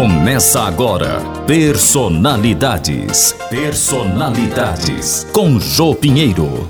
Começa agora. Personalidades. Personalidades. Com Jô Pinheiro.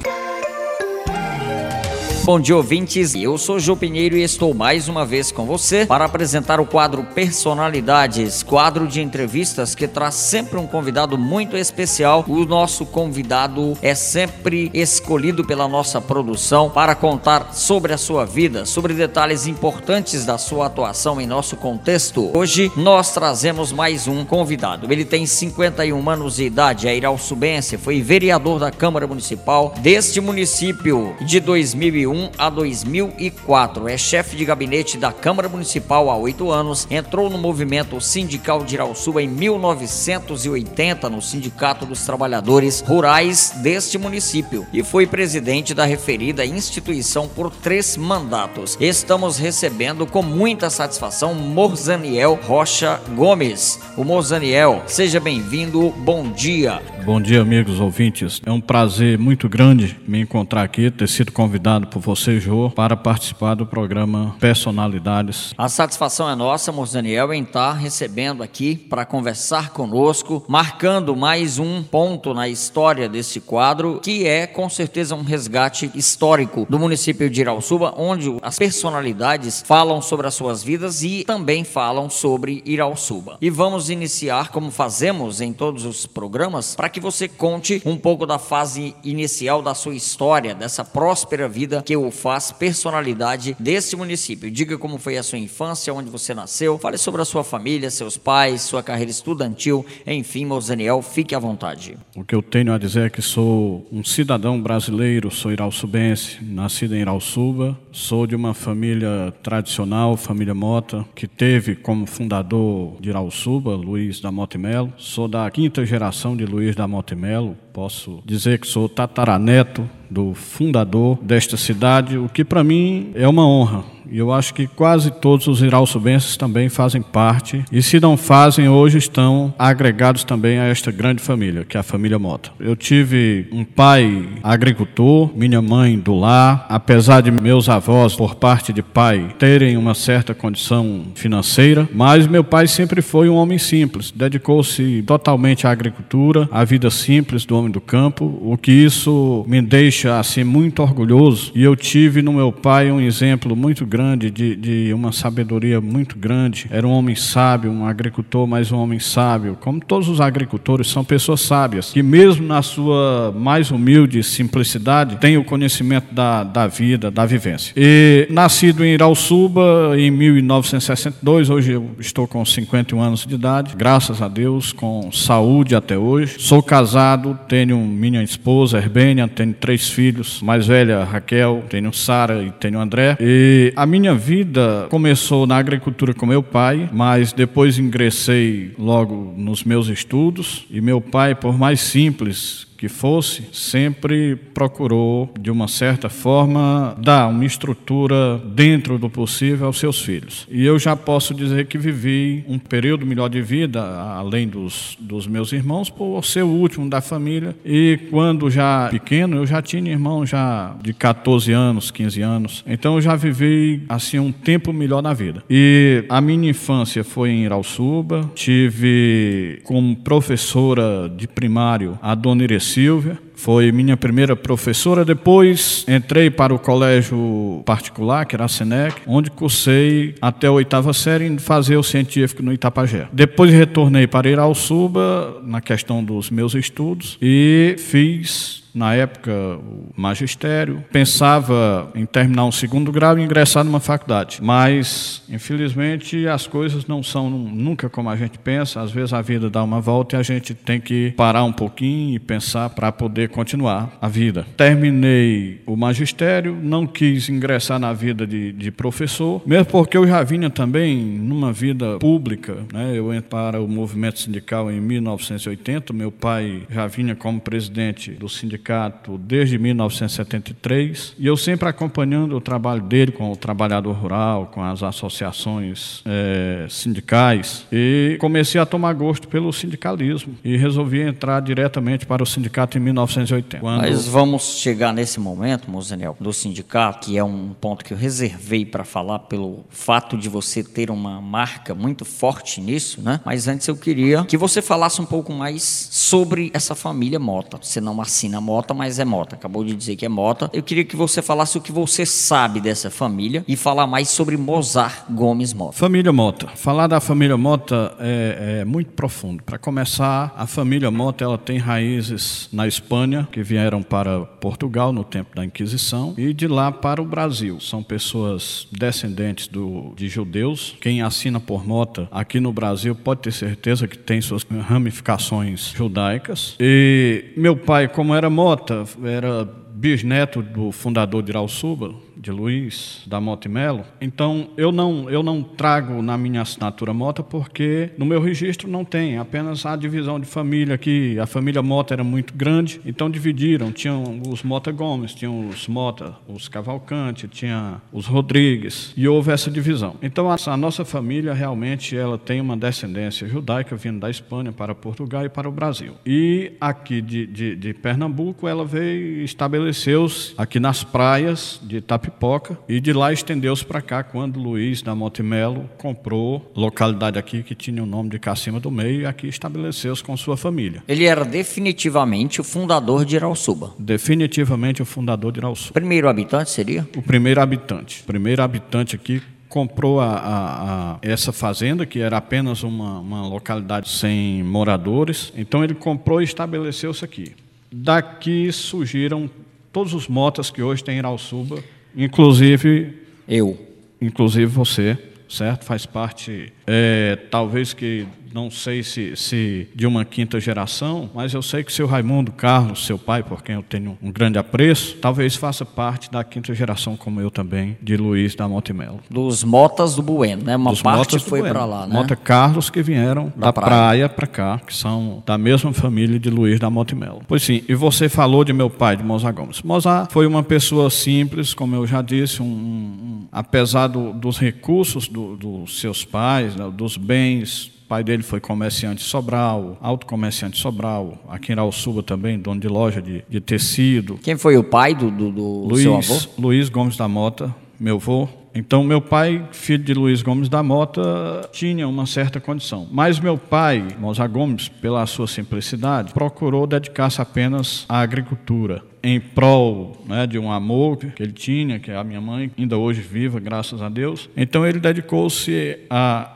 Bom dia, ouvintes. Eu sou Jô Pinheiro e estou mais uma vez com você para apresentar o quadro Personalidades, quadro de entrevistas que traz sempre um convidado muito especial. O nosso convidado é sempre escolhido pela nossa produção para contar sobre a sua vida, sobre detalhes importantes da sua atuação em nosso contexto. Hoje nós trazemos mais um convidado. Ele tem 51 anos de idade, é irauçubense, foi vereador da Câmara Municipal deste município de 2001 a 2004. É chefe de gabinete da Câmara Municipal há oito anos. Entrou no movimento sindical de Irauçuba em 1980 no Sindicato dos Trabalhadores Rurais deste município e foi presidente da referida instituição por três mandatos. Estamos recebendo com muita satisfação Morzaniel Rocha Gomes. O Morzaniel, seja bem-vindo. Bom dia. Bom dia, amigos ouvintes. É um prazer muito grande me encontrar aqui, ter sido convidado por você, Jô, para participar do programa Personalidades. A satisfação é nossa, moço Daniel, em estar recebendo aqui para conversar conosco, marcando mais um ponto na história desse quadro, que é com certeza um resgate histórico do município de Irauçuba, onde as personalidades falam sobre as suas vidas e também falam sobre Irauçuba. E vamos iniciar, como fazemos em todos os programas, para que você conte um pouco da fase inicial da sua história, dessa próspera vida que o faz personalidade desse município. Diga como foi a sua infância, onde você nasceu, fale sobre a sua família, seus pais, sua carreira estudantil, enfim, Mozaniel, fique à vontade. O que eu tenho a dizer é que sou um cidadão brasileiro, sou irauçubense, nascido em Irauçuba, sou de uma família tradicional, família Mota, que teve como fundador de Irauçuba, Luiz da Mota e Melo, sou da quinta geração de Luiz da Montemelo, posso dizer que sou tataraneto do fundador desta cidade, o que para mim é uma honra. E eu acho que quase todos os irauçubenses também fazem parte. E se não fazem, hoje estão agregados também a esta grande família, que é a família Mota. Eu tive um pai agricultor, minha mãe do lar. Apesar de meus avós, por parte de pai, terem uma certa condição financeira, mas meu pai sempre foi um homem simples. Dedicou-se totalmente à agricultura, à vida simples do homem do campo, o que isso me deixa assim muito orgulhoso. E eu tive no meu pai um exemplo muito grande de, de uma sabedoria muito grande. Era um homem sábio, um agricultor, mas um homem sábio. Como todos os agricultores são pessoas sábias, que mesmo na sua mais humilde simplicidade, têm o conhecimento da, da vida, da vivência. E nascido em Irauçuba em 1962, hoje eu estou com 51 anos de idade, graças a Deus, com saúde até hoje. Sou casado, tenho minha esposa, Herbênia, tenho três filhos, mais velha, Raquel, tenho Sara e tenho André. E a minha vida começou na agricultura com meu pai, mas depois ingressei logo nos meus estudos. E meu pai, por mais simples que fosse, sempre procurou, de uma certa forma, dar uma estrutura dentro do possível aos seus filhos. E eu já posso dizer que vivi um período melhor de vida, além dos, dos meus irmãos, por ser o último da família. E quando já pequeno, eu já tinha irmão já de 14 anos, 15 anos. Então eu já vivi assim um tempo melhor na vida. E a minha infância foi em Irauçuba, tive como professora de primário a dona Irecida Silvia, foi minha primeira professora. Depois entrei para o colégio particular, que era a Senec, onde cursei até a oitava série em fazer o científico no Itapajé. Depois retornei para Irauçuba, na questão dos meus estudos, e fiz na época, o magistério. Pensava em terminar um segundo grau e ingressar numa faculdade. Mas, infelizmente, as coisas não são nunca como a gente pensa. Às vezes a vida dá uma volta e a gente tem que parar um pouquinho e pensar para poder continuar a vida. Terminei o magistério, não quis ingressar na vida de, de professor, mesmo porque eu já vinha também numa vida pública. Né? Eu entrei para o movimento sindical em 1980. Meu pai já vinha como presidente do sindicato sindicato desde 1973 e eu sempre acompanhando o trabalho dele com o trabalhador rural, com as associações é, sindicais e comecei a tomar gosto pelo sindicalismo e resolvi entrar diretamente para o sindicato em 1980. Quando... Mas vamos chegar nesse momento, Mozenel, do sindicato, que é um ponto que eu reservei para falar pelo fato de você ter uma marca muito forte nisso, né? Mas antes eu queria que você falasse um pouco mais sobre essa família Mota. Você não assina Mota, mas é Mota. Acabou de dizer que é Mota. Eu queria que você falasse o que você sabe dessa família e falar mais sobre Mozart Gomes Mota. Família Mota. Falar da família Mota é, é muito profundo. Para começar, a família Mota ela tem raízes na Espanha, que vieram para Portugal no tempo da Inquisição, e de lá para o Brasil. São pessoas descendentes do, de judeus. Quem assina por Mota aqui no Brasil pode ter certeza que tem suas ramificações judaicas. E meu pai, como era Mota, era bisneto do fundador de Irauçuba, de Luiz da Mota e Melo. Então, eu não, eu não trago na minha assinatura Mota porque no meu registro não tem, apenas a divisão de família aqui. A família Mota era muito grande, então dividiram. Tinham os Mota Gomes, tinham os Mota, os Cavalcante, tinha os Rodrigues, e houve essa divisão. Então, a, a nossa família realmente ela tem uma descendência judaica vindo da Espanha para Portugal e para o Brasil. E aqui de, de, de Pernambuco, ela veio estabeleceu-se aqui nas praias de Itapipoca, Pipoca e de lá estendeu-se para cá quando Luiz da Montemelo comprou localidade aqui que tinha o nome de Cacima do Meio e aqui estabeleceu-se com sua família. Ele era definitivamente o fundador de Irauçuba. Definitivamente o fundador de Irauçuba. Primeiro habitante seria? O primeiro habitante. Primeiro habitante aqui comprou a, a, a, essa fazenda, que era apenas uma, uma localidade sem moradores. Então ele comprou e estabeleceu-se aqui. Daqui surgiram todos os motas que hoje tem em Irauçuba, Inclusive. Eu. Inclusive você, certo? Faz parte, é, talvez que não sei se, se de uma quinta geração, mas eu sei que seu Raimundo Carlos, seu pai, por quem eu tenho um grande apreço, talvez faça parte da quinta geração, como eu também, de Luiz da Montemelo. Dos Motas do Bueno, né? Uma Dos parte foi para lá, né? Mota Carlos que vieram da, da praia, para cá, que são da mesma família de Luiz da Montemelo. Pois sim, e você falou de meu pai, de Mozart Gomes. Mozart foi uma pessoa simples, como eu já disse, um, um apesar do, dos recursos do, dos seus pais, né, dos bens pai dele foi comerciante Sobral, alto comerciante Sobral, aqui em Alçuba também, dono de loja de, de tecido. Quem foi o pai do, do, do Luiz, seu avô? Luiz Gomes da Mota, meu avô. Então, meu pai, filho de Luiz Gomes da Mota, tinha uma certa condição. Mas meu pai, Mozart Gomes, pela sua simplicidade, procurou dedicar-se apenas à agricultura em prol né, de um amor que ele tinha, que é a minha mãe, ainda hoje viva, graças a Deus. Então ele dedicou-se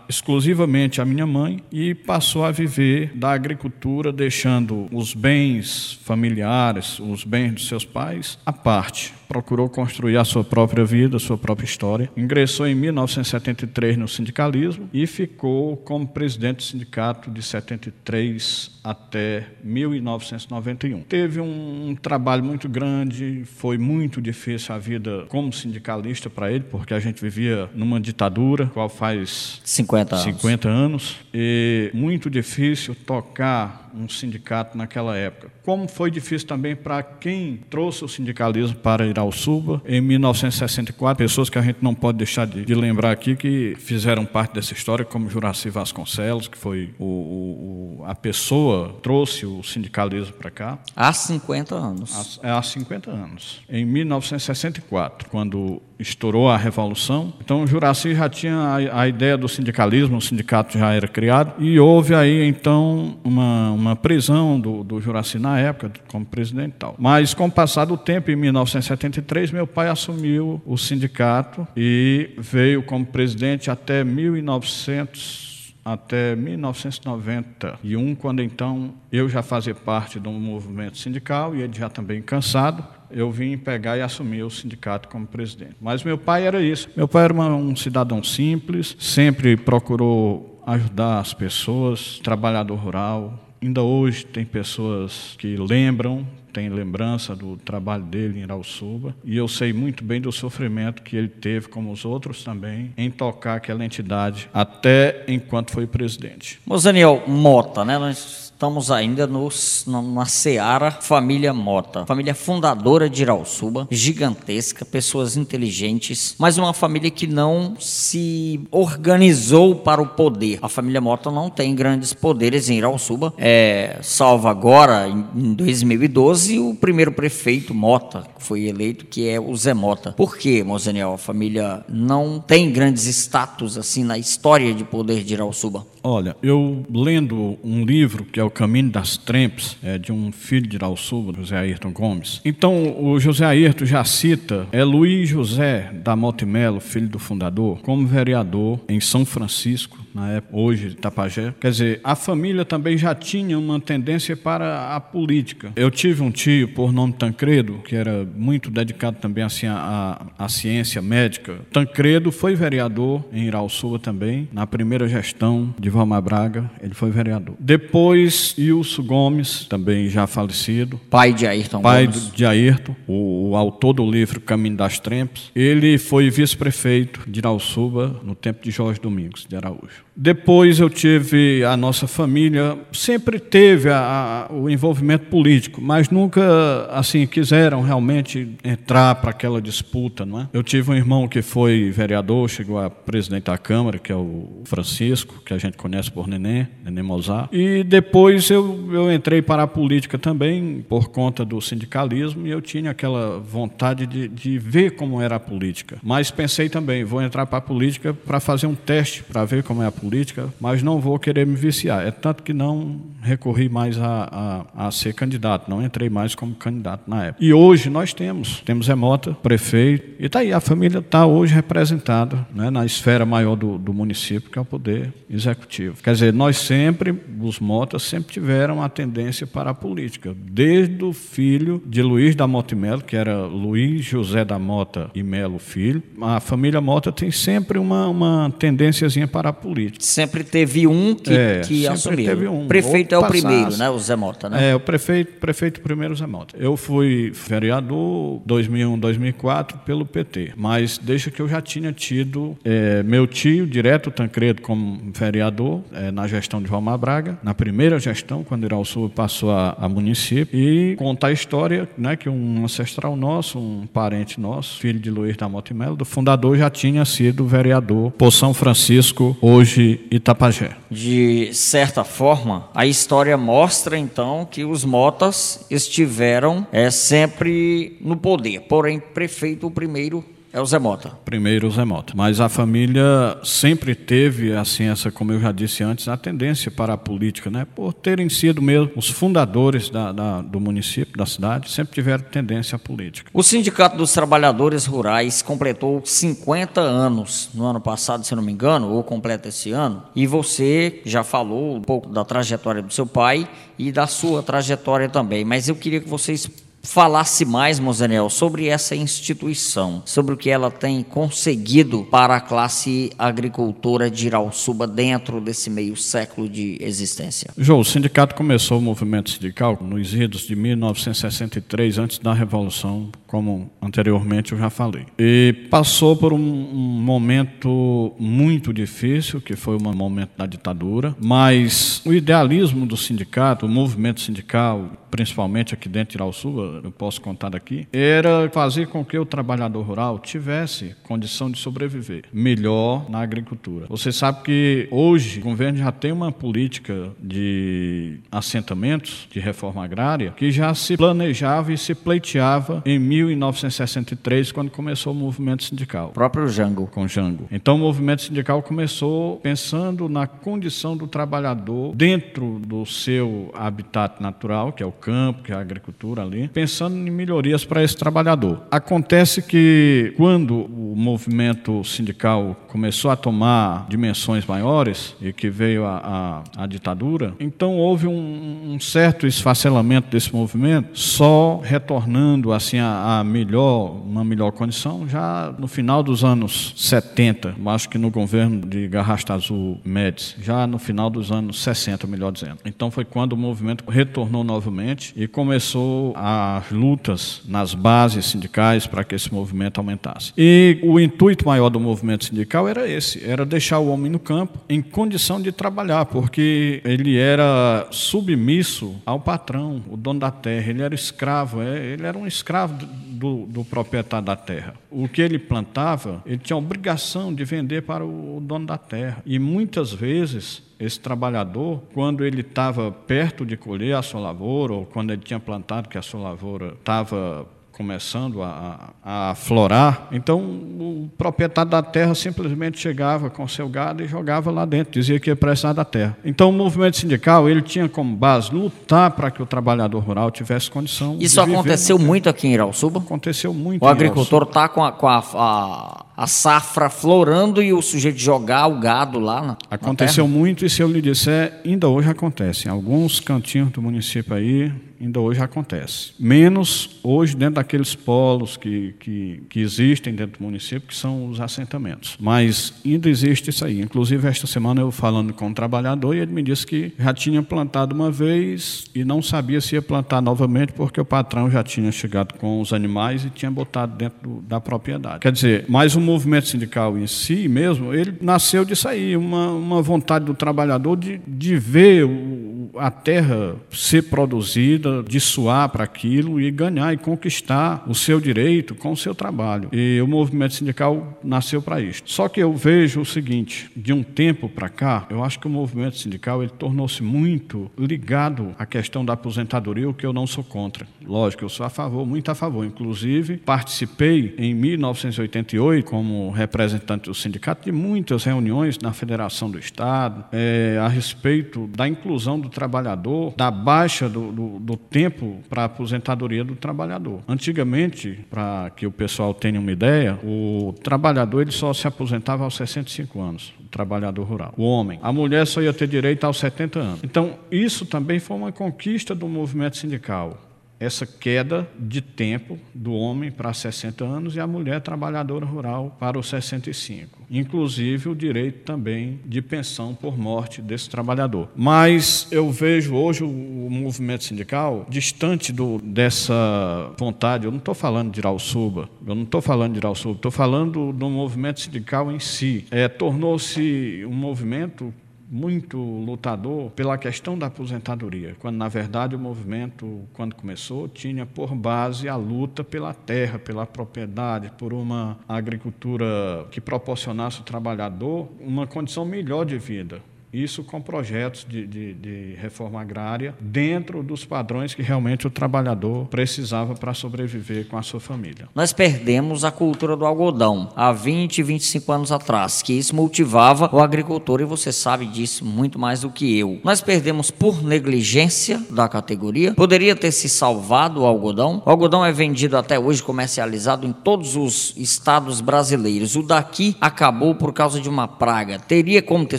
exclusivamente à minha mãe e passou a viver da agricultura, deixando os bens familiares, os bens dos seus pais, à parte. Procurou construir a sua própria vida, a sua própria história. Ingressou em 1973 no sindicalismo e ficou como presidente do sindicato de 73 até 1991. Teve um, um trabalho muito muito grande, foi muito difícil a vida como sindicalista para ele, porque a gente vivia numa ditadura, qual faz 50 anos. 50 anos, e muito difícil tocar um sindicato naquela época. Como foi difícil também para quem trouxe o sindicalismo para Irauçuba em 1964, pessoas que a gente não pode deixar de, de lembrar aqui que fizeram parte dessa história, como Juraci Vasconcelos, que foi o, o, a pessoa trouxe o sindicalismo para cá. Há 50 anos. Há, há 50 anos. Em 1964, quando estourou a Revolução. Então, o Juraci já tinha a, a, ideia do sindicalismo, o sindicato já era criado, e houve aí, então, uma, uma prisão do, do Juraci na época, como presidente e tal. Mas, com o passar do tempo, em 1973, meu pai assumiu o sindicato e veio como presidente até 1900 até 1991, quando então eu já fazia parte do movimento sindical e ele já também cansado, eu vim pegar e assumir o sindicato como presidente. Mas meu pai era isso. Meu pai era uma, um cidadão simples, sempre procurou ajudar as pessoas, trabalhador rural. Ainda hoje tem pessoas que lembram tem lembrança do trabalho dele em Irauçuba, e eu sei muito bem do sofrimento que ele teve, como os outros também, em tocar aquela entidade até enquanto foi presidente. Mozaniel Mota, né? Nós estamos ainda nos, na Seara Família Mota. Família fundadora de Irauçuba, gigantesca, pessoas inteligentes, mas uma família que não se organizou para o poder. A família Mota não tem grandes poderes em Irauçuba. É, salvo agora, em 2012, o primeiro prefeito Mota foi eleito, que é o Zé Mota. Por que, Mozeniel, a família não tem grandes status assim na história de poder de Irauçuba? Olha, eu lendo um livro que é O Caminho das Trempes, é de um filho de Irauçuba, José Ayrton Gomes. Então, o José Ayrton já cita é Luiz José da Melo, filho do fundador, como vereador em São Francisco, na época, hoje Tapajé. Quer dizer, a família também já tinha uma tendência para a política. Eu tive um tio por nome Tancredo, que era muito dedicado também assim à, à ciência médica. Tancredo foi vereador em Irauçuba também, na primeira gestão de Valmar Braga, ele foi vereador. Depois, Ilso Gomes, também já falecido. Pai de Ayrton Pai Gomes. de Ayrton, o, o autor do livro Caminho das Trempes. Ele foi vice-prefeito de Irauçuba no tempo de Jorge Domingos de Araújo. Depois eu tive a nossa família sempre teve a, a, o envolvimento político, mas nunca assim quiseram realmente entrar para aquela disputa, não é? Eu tive um irmão que foi vereador, chegou a presidente da Câmara, que é o Francisco, que a gente conhece por Neném, Neném Mozart. E depois eu, eu entrei para a política também por conta do sindicalismo e eu tinha aquela vontade de, de ver como era a política. Mas pensei também, vou entrar para a política para fazer um teste para ver como é a política política, mas não vou querer me viciar. É tanto que não recorri mais a, a, a ser candidato, não entrei mais como candidato na época. E hoje nós temos, temos Emota, prefeito, e está aí, a família está hoje representada né, na esfera maior do, do município, que é o poder executivo. Quer dizer, nós sempre, os Motas, sempre tiveram a tendência para a política, desde o filho de Luiz da Mota e Melo, que era Luiz José da Mota e Melo Filho, a família Mota tem sempre uma, uma tendênciazinha para a política. Sempre teve um que, É, que assumiu. teve um. O prefeito é o primeiro, né? O Zé Mota, né? É, o prefeito, prefeito primeiro Zé Mota. Eu fui vereador 2001, 2004 pelo PT, mas deixa que eu já tinha tido é, meu tio, direto Tancredo, como vereador é, na gestão de Valmar Braga, na primeira gestão, quando Irauçuba passou a, a município, e contar a história né, que um ancestral nosso, um parente nosso, filho de Luiz da Mota e Melo, do fundador, já tinha sido vereador por São Francisco, hoje Itapajé. De certa forma, a história mostra então que os Motas estiveram é, sempre no poder. Porém, prefeito o primeiro é o Zé Mota. Primeiro o Zé Mota. Mas a família sempre teve, assim, essa, como eu já disse antes, a tendência para a política, né? Por terem sido mesmo os fundadores da, da- do município, da cidade, sempre tiveram tendência à política. O Sindicato dos Trabalhadores Rurais completou 50 anos no ano passado, se não me engano, ou completa esse ano. E você já falou um pouco da trajetória do seu pai e da sua trajetória também. Mas eu queria que vocês falasse mais, Mozaniel, sobre essa instituição, sobre o que ela tem conseguido para a classe agricultora de Irauçuba dentro desse meio século de existência. João, o sindicato começou o movimento sindical nos idos de 1963, antes da Revolução, como anteriormente eu já falei. E passou por um, momento muito difícil, que foi o momento da ditadura, mas o idealismo do sindicato, o movimento sindical, principalmente aqui dentro de Irauçuba, eu posso contar daqui, era fazer com que o trabalhador rural tivesse condição de sobreviver melhor na agricultura. Você sabe que hoje o governo já tem uma política de assentamentos, de reforma agrária, que já se planejava e se pleiteava em 1963, quando começou o movimento sindical O próprio Jango. com Jango. Então o movimento sindical começou pensando na condição do trabalhador dentro do seu habitat natural, que é o campo, que é a agricultura ali, pensando em melhorias para esse trabalhador. Acontece que quando o movimento sindical começou a tomar dimensões maiores e que veio a, a, a ditadura, então houve um, um certo esfacelamento desse movimento, só retornando assim a, a melhor, uma melhor condição já no final dos anos 70, eu acho que no governo de Garrasta Azul Médici, já no final dos anos 60, melhor dizendo. Então foi quando o movimento retornou novamente e começou a as lutas nas bases sindicais para que esse movimento aumentasse. E o intuito maior do movimento sindical era esse, era deixar o homem no campo em condição de trabalhar, porque ele era submisso ao patrão, o dono da terra, ele era escravo, é, ele era um escravo do, do proprietário da terra. O que ele plantava, ele tinha a obrigação de vender para o dono da terra. E muitas vezes esse trabalhador, quando ele estava perto de colher a sua lavoura, ou quando ele tinha plantado que a sua lavoura estava começando a, a florar, então o proprietário da terra simplesmente chegava com seu gado e jogava lá dentro, dizia que ia precisar da terra. Então o movimento sindical ele tinha como base lutar para que o trabalhador rural tivesse condição. Isso aconteceu muito aqui em Irauçuba? Aconteceu muito. O agricultor está com, a, com a, a, a, safra florando e o sujeito jogar o gado lá na, Aconteceu na muito e se eu lhe disser, ainda hoje acontece. Em alguns cantinhos do município aí, ainda hoje acontece. Menos hoje dentro daqueles polos que, que, que, existem dentro do município, que são os assentamentos. Mas ainda existe isso aí. Inclusive, esta semana eu falando com um trabalhador e ele me disse que já tinha plantado uma vez e não sabia se ia plantar novamente porque o patrão já tinha chegado com os animais e tinha botado dentro do, da propriedade. Quer dizer, mas o movimento sindical em si mesmo, ele nasceu disso aí, uma, uma vontade do trabalhador de, de ver o, a terra ser produzida, de suar para aquilo e ganhar e conquistar o seu direito com o seu trabalho. E o movimento sindical nasceu para isso. Só que eu vejo o seguinte, de um tempo para cá, eu acho que o movimento sindical ele tornou-se muito ligado à questão da aposentadoria, o que eu não sou contra. Lógico, eu sou a favor, muito a favor. Inclusive, participei em 1988 como representante do sindicato de muitas reuniões na Federação do Estado é, a respeito da inclusão do trabalhador, da baixa do, do, do tempo para a aposentadoria do trabalhador. Antigamente, para que o pessoal tenha uma ideia, o trabalhador ele só se aposentava aos 65 anos, o trabalhador rural. O homem. A mulher só ia ter direito aos 70 anos. Então, isso também foi uma conquista do movimento sindical essa queda de tempo do homem para 60 anos e a mulher trabalhadora rural para os 65. Inclusive o direito também de pensão por morte desse trabalhador. Mas eu vejo hoje o, movimento sindical distante do, dessa vontade. Eu não estou falando de Irauçuba, eu não estou falando de Irauçuba, estou falando do movimento sindical em si. É, Tornou-se um movimento muito lutador pela questão da aposentadoria, quando na verdade o movimento, quando começou, tinha por base a luta pela terra, pela propriedade, por uma agricultura que proporcionasse ao trabalhador uma condição melhor de vida, isso com projetos de, de, de, reforma agrária dentro dos padrões que realmente o trabalhador precisava para sobreviver com a sua família. Nós perdemos a cultura do algodão há 20, 25 anos atrás, que isso motivava o agricultor e você sabe disso muito mais do que eu. Nós perdemos por negligência da categoria. Poderia ter se salvado o algodão. O algodão é vendido até hoje comercializado em todos os estados brasileiros. O daqui acabou por causa de uma praga. Teria como ter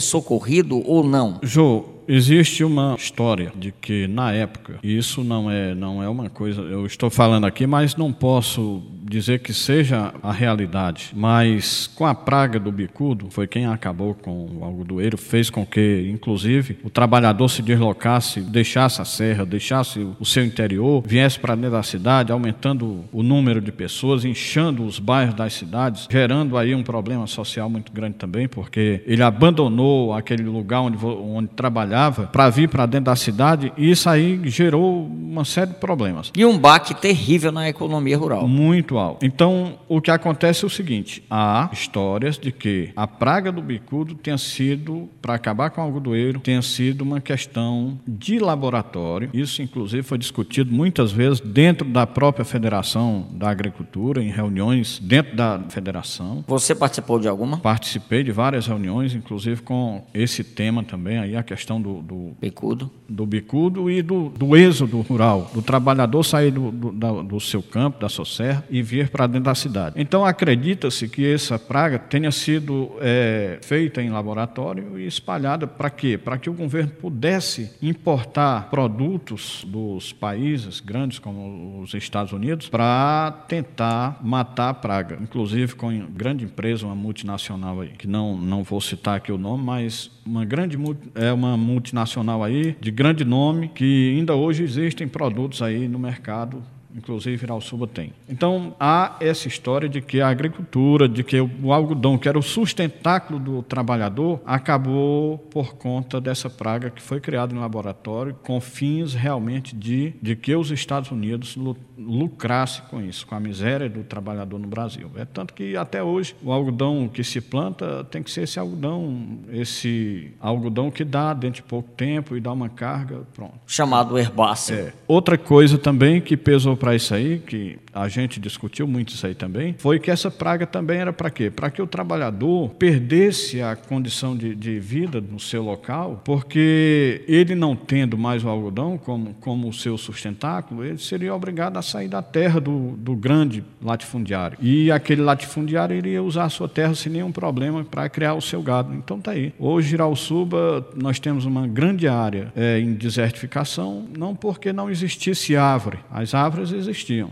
socorrido ou não? Jô, existe uma história de que na época, e isso não é não é uma coisa, eu estou falando aqui, mas não posso dizer que seja a realidade, mas com a praga do bicudo, foi quem acabou com o algodoeiro, fez com que, inclusive, o trabalhador se deslocasse, deixasse a serra, deixasse o seu interior, viesse para dentro da cidade, aumentando o número de pessoas, inchando os bairros das cidades, gerando aí um problema social muito grande também, porque ele abandonou aquele lugar onde, onde trabalhava para vir para dentro da cidade e isso aí gerou uma série de problemas. E um baque terrível na economia rural. Muito então, o que acontece é o seguinte: há histórias de que a praga do bicudo tenha sido, para acabar com o algodoeiro, tenha sido uma questão de laboratório. Isso, inclusive, foi discutido muitas vezes dentro da própria Federação da Agricultura, em reuniões dentro da federação. Você participou de alguma? Participei de várias reuniões, inclusive com esse tema também, aí a questão do, do bicudo, do bicudo e do, do êxodo rural, do trabalhador sair do, do, do seu campo, da sua serra e vir para dentro da cidade. Então acredita-se que essa praga tenha sido é, feita em laboratório e espalhada para quê? Para que o governo pudesse importar produtos dos países grandes como os Estados Unidos para tentar matar a praga, inclusive com grande empresa, uma multinacional aí, que não não vou citar aqui o nome, mas uma grande é uma multinacional aí de grande nome que ainda hoje existem produtos aí no mercado inclusive Irauçuba tem. Então há essa história de que a agricultura, de que o algodão, que era o sustentáculo do trabalhador, acabou por conta dessa praga que foi criada no laboratório com fins realmente de, de que os Estados Unidos lucrassem com isso, com a miséria do trabalhador no Brasil. É tanto que até hoje o algodão que se planta tem que ser esse algodão, esse algodão que dá dentro de pouco tempo e dá uma carga, pronto. Chamado herbáceo. É. Outra coisa também que pesou para isso aí, que a gente discutiu muito isso aí também, foi que essa praga também era para quê? Para que o trabalhador perdesse a condição de, de, vida no seu local, porque ele não tendo mais o algodão como, como o seu sustentáculo, ele seria obrigado a sair da terra do, do grande latifundiário. E aquele latifundiário iria usar a sua terra sem nenhum problema para criar o seu gado. Então tá aí. Hoje, Girauçuba, nós temos uma grande área é, em desertificação, não porque não existisse árvore, as árvores existiam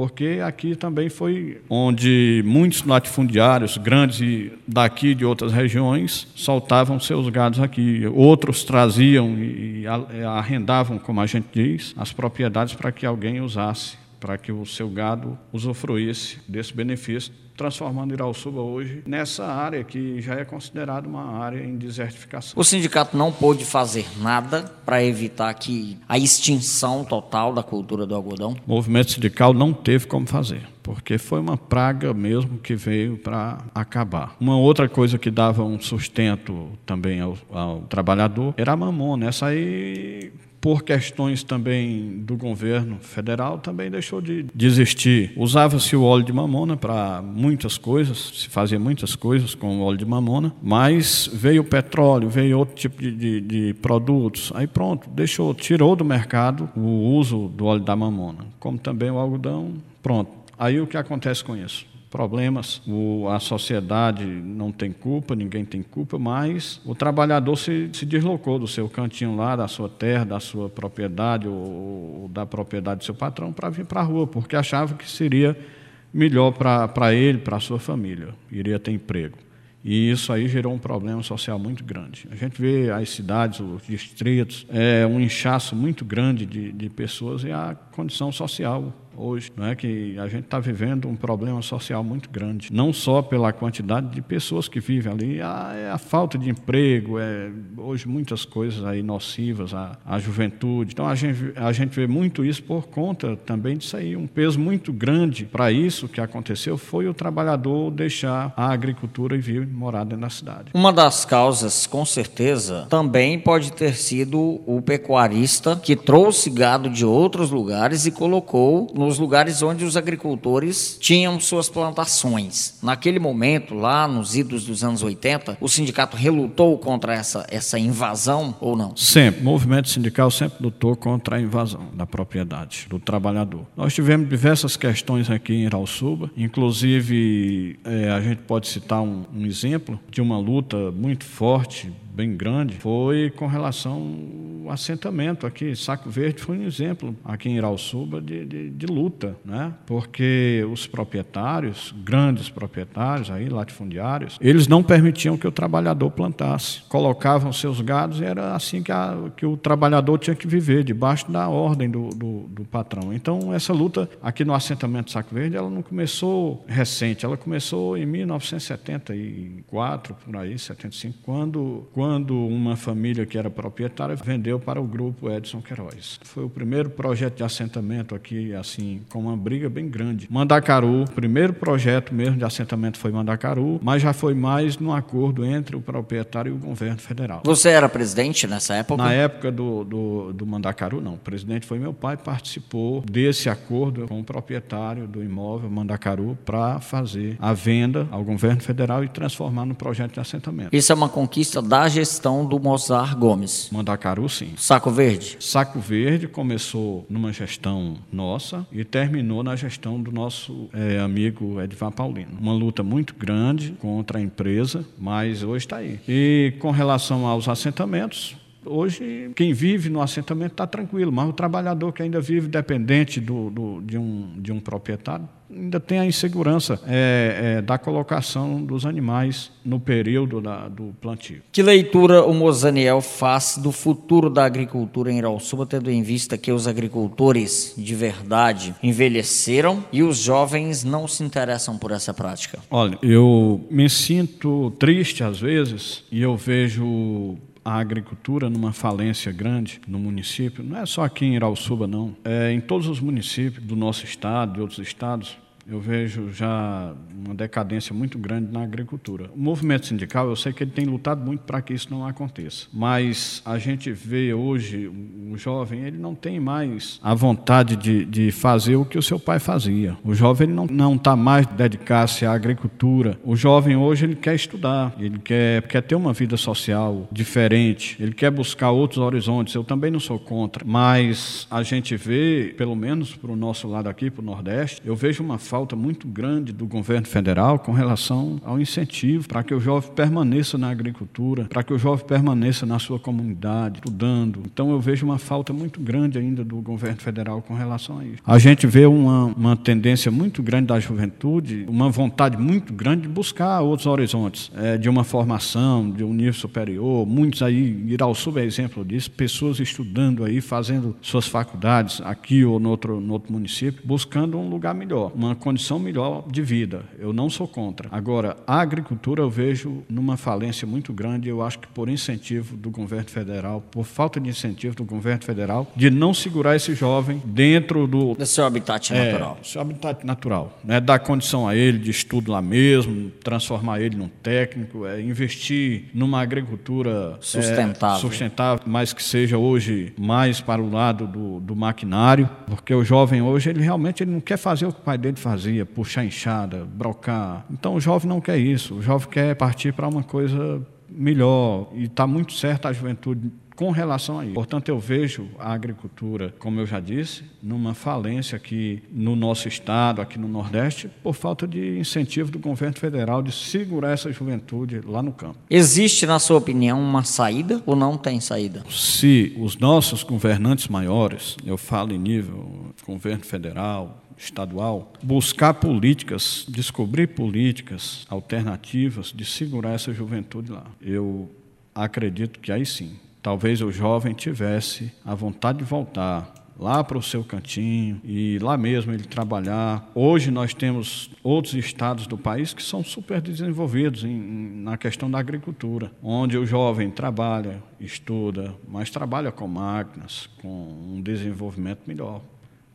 porque aqui também foi onde muitos latifundiários grandes daqui de outras regiões soltavam seus gados aqui. Outros traziam e arrendavam, como a gente diz, as propriedades para que alguém usasse, para que o seu gado usufruísse desse benefício transformando Irauçuba hoje nessa área que já é considerada uma área em desertificação. O sindicato não pôde fazer nada para evitar que a extinção total da cultura do algodão? O movimento sindical não teve como fazer porque foi uma praga mesmo que veio para acabar. Uma outra coisa que dava um sustento também ao, ao trabalhador era a mamona. Essa aí por questões também do governo federal, também deixou de, existir. Usava-se o óleo de mamona para muitas coisas, se fazia muitas coisas com o óleo de mamona, mas veio o petróleo, veio outro tipo de, de, de produtos, aí pronto, deixou, tirou do mercado o uso do óleo da mamona, como também o algodão, pronto. Aí o que acontece com isso? Problemas. O, a sociedade não tem culpa, ninguém tem culpa, mas o trabalhador se, se deslocou do seu cantinho lá, da sua terra, da sua propriedade ou, ou da propriedade do seu patrão para vir para a rua, porque achava que seria melhor para ele, para a sua família, iria ter emprego. E isso aí gerou um problema social muito grande. A gente vê as cidades, os distritos, é um inchaço muito grande de, de pessoas e a condição social hoje, não é que a gente está vivendo um problema social muito grande, não só pela quantidade de pessoas que vivem ali, a, é a falta de emprego, é hoje muitas coisas aí nocivas à, à juventude. Então a gente, a gente vê muito isso por conta também disso aí, um peso muito grande para isso que aconteceu foi o trabalhador deixar a agricultura e vir morar dentro da cidade. Uma das causas, com certeza, também pode ter sido o pecuarista que trouxe gado de outros lugares e colocou nos lugares onde os agricultores tinham suas plantações. Naquele momento, lá nos idos dos anos 80, o sindicato relutou contra essa, essa invasão ou não? Sempre. O movimento sindical sempre lutou contra a invasão da propriedade do trabalhador. Nós tivemos diversas questões aqui em Irauçuba, inclusive é, a gente pode citar um, um exemplo de uma luta muito forte bem grande foi com relação ao assentamento aqui. Saco Verde foi um exemplo aqui em Irauçuba de, de, de, luta, né? porque os proprietários, grandes proprietários, aí, latifundiários, eles não permitiam que o trabalhador plantasse. Colocavam seus gados e era assim que, a, que o trabalhador tinha que viver, debaixo da ordem do, do, do patrão. Então, essa luta aqui no assentamento Saco Verde, ela não começou recente, ela começou em 1974, por aí, 75, quando quando uma família que era proprietária vendeu para o grupo Edson Queiroz. Foi o primeiro projeto de assentamento aqui, assim, com uma briga bem grande. Mandacaru, o primeiro projeto mesmo de assentamento foi Mandacaru, mas já foi mais no acordo entre o proprietário e o governo federal. Você era presidente nessa época? Na época do, do, do Mandacaru, não. O presidente foi meu pai, participou desse acordo com o proprietário do imóvel Mandacaru para fazer a venda ao governo federal e transformar no projeto de assentamento. Isso é uma conquista da gestão do Mozart Gomes. Mandacaru, sim. Saco Verde? Saco Verde começou numa gestão nossa e terminou na gestão do nosso é, amigo Edvar Paulino. Uma luta muito grande contra a empresa, mas hoje está aí. E com relação aos assentamentos, Hoje, quem vive no assentamento está tranquilo, mas o trabalhador que ainda vive dependente do, do, de, um, de um proprietário ainda tem a insegurança é, é, da colocação dos animais no período da, do plantio. Que leitura o Mozaniel faz do futuro da agricultura em Irauçuba, tendo em vista que os agricultores de verdade envelheceram e os jovens não se interessam por essa prática? Olha, eu me sinto triste às vezes e eu vejo a agricultura numa falência grande no município, não é só aqui em Irauçuba, não, é em todos os municípios do nosso estado, de outros estados, eu vejo já uma decadência muito grande na agricultura. O movimento sindical, eu sei que ele tem lutado muito para que isso não aconteça, mas a gente vê hoje o jovem, ele não tem mais a vontade de, de fazer o que o seu pai fazia. O jovem ele não está mais dedicar-se à agricultura. O jovem hoje ele quer estudar, ele quer, quer ter uma vida social diferente, ele quer buscar outros horizontes. Eu também não sou contra, mas a gente vê, pelo menos para o nosso lado aqui, para o Nordeste, eu vejo uma falta muito grande do governo federal com relação ao incentivo para que o jovem permaneça na agricultura, para que o jovem permaneça na sua comunidade, estudando. Então eu vejo uma falta muito grande ainda do governo federal com relação a isso. A gente vê uma, uma tendência muito grande da juventude, uma vontade muito grande de buscar outros horizontes, é, de uma formação, de um nível superior. Muitos aí, Irauçuba é exemplo disso, pessoas estudando aí, fazendo suas faculdades aqui ou no outro, no outro município, buscando um lugar melhor, uma condição melhor de vida. Eu não sou contra. Agora, a agricultura eu vejo numa falência muito grande, eu acho que por incentivo do governo federal, por falta de incentivo do governo federal, de não segurar esse jovem dentro do. Do seu habitat é, natural. Seu habitat natural. Né? Dar condição a ele de estudo lá mesmo, transformar ele num técnico, é, investir numa agricultura sustentável. É, sustentável, mas que seja hoje mais para o lado do, do maquinário, porque o jovem hoje, ele realmente ele não quer fazer o que o pai dele faz fazia, puxar enxada, brocar. Então o jovem não quer isso, o jovem quer partir para uma coisa melhor e está muito certo a juventude com relação a isso. Portanto, eu vejo a agricultura, como eu já disse, numa falência aqui no nosso estado, aqui no Nordeste, por falta de incentivo do governo federal de segurar essa juventude lá no campo. Existe, na sua opinião, uma saída ou não tem saída? Se os nossos governantes maiores, eu falo em nível governo federal, estadual, buscar políticas, descobrir políticas alternativas de segurar essa juventude lá. Eu acredito que aí sim, talvez o jovem tivesse a vontade de voltar lá para o seu cantinho e lá mesmo ele trabalhar. Hoje nós temos outros estados do país que são super desenvolvidos em, na questão da agricultura, onde o jovem trabalha, estuda, mas trabalha com máquinas, com um desenvolvimento melhor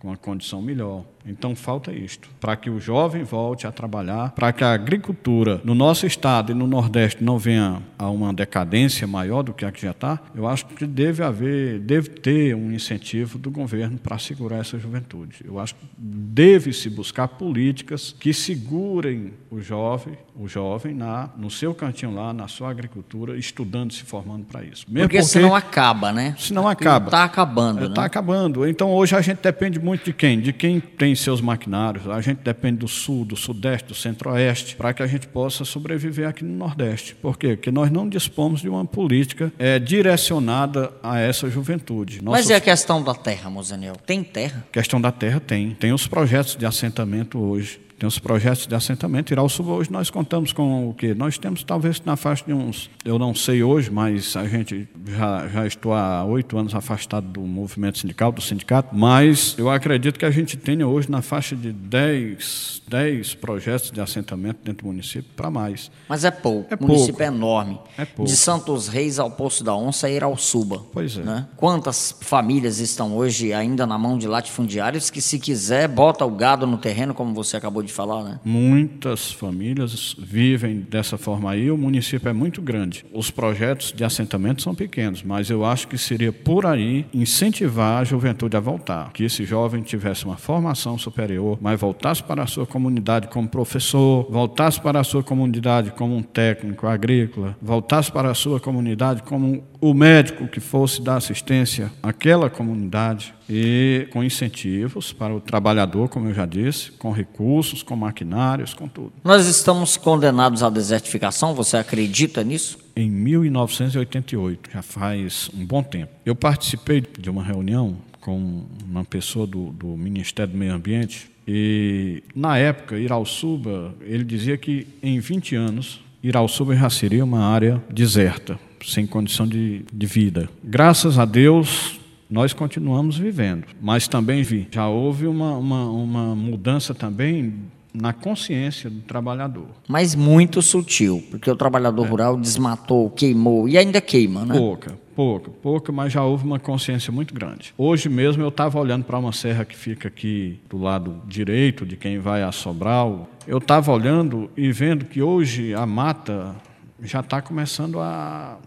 uma condição melhor. Então falta isto, para que o jovem volte a trabalhar, para que a agricultura no nosso estado e no Nordeste não venha a uma decadência maior do que a que já está, eu acho que deve haver, deve ter um incentivo do governo para segurar essa juventude. Eu acho que deve-se buscar políticas que segurem o jovem, o jovem na, no seu cantinho lá, na sua agricultura, estudando, se formando para isso. Mesmo porque, porque senão acaba, né? Senão acaba. Está acabando, Está é, né? acabando. Então hoje a gente depende muito de quem? De quem tem seus maquinários. A gente depende do sul, do sudeste, do centro-oeste, para que a gente possa sobreviver aqui no Nordeste. Por quê? Porque nós não dispomos de uma política é, direcionada a essa juventude. Nossas... Mas e a questão da terra, Mozaniel? Tem terra? questão da terra tem. Tem os projetos de assentamento hoje tem os projetos de assentamento. Irauçuba hoje nós contamos com o quê? Nós temos talvez na faixa de uns, eu não sei hoje, mas a gente já, já estou há oito anos afastado do movimento sindical, do sindicato, mas eu acredito que a gente tenha hoje na faixa de 10, 10 projetos de assentamento dentro do município para mais. Mas é pouco, é o município pouco. é enorme. É pouco. De Santos Reis ao Poço da Onça é Irauçuba. Pois é. Né? Quantas famílias estão hoje ainda na mão de latifundiários que se quiser bota o gado no terreno, como você acabou de falar, né? Muitas famílias vivem dessa forma aí. O município é muito grande. Os projetos de assentamento são pequenos, mas eu acho que seria por aí incentivar a juventude a voltar. Que esse jovem tivesse uma formação superior, mas voltasse para a sua comunidade como professor, voltasse para a sua comunidade como um técnico agrícola, voltasse para a sua comunidade como o médico que fosse dar assistência àquela comunidade e com incentivos para o trabalhador, como eu já disse, com recursos, com maquinários, com tudo. Nós estamos condenados à desertificação, você acredita nisso? Em 1988, já faz um bom tempo, eu participei de uma reunião com uma pessoa do, do Ministério do Meio Ambiente e, na época, Irauçuba, ele dizia que em 20 anos, Irauçuba já seria uma área deserta, sem condição de, de vida. Graças a Deus, nós continuamos vivendo, mas também vi, já houve uma, uma, uma mudança também na consciência do trabalhador. Mas muito sutil, porque o trabalhador é. rural desmatou, queimou e ainda queima, né? Pouca, pouca, pouca, mas já houve uma consciência muito grande. Hoje mesmo eu estava olhando para uma serra que fica aqui do lado direito de quem vai a Sobral. Eu estava olhando e vendo que hoje a mata já está começando a,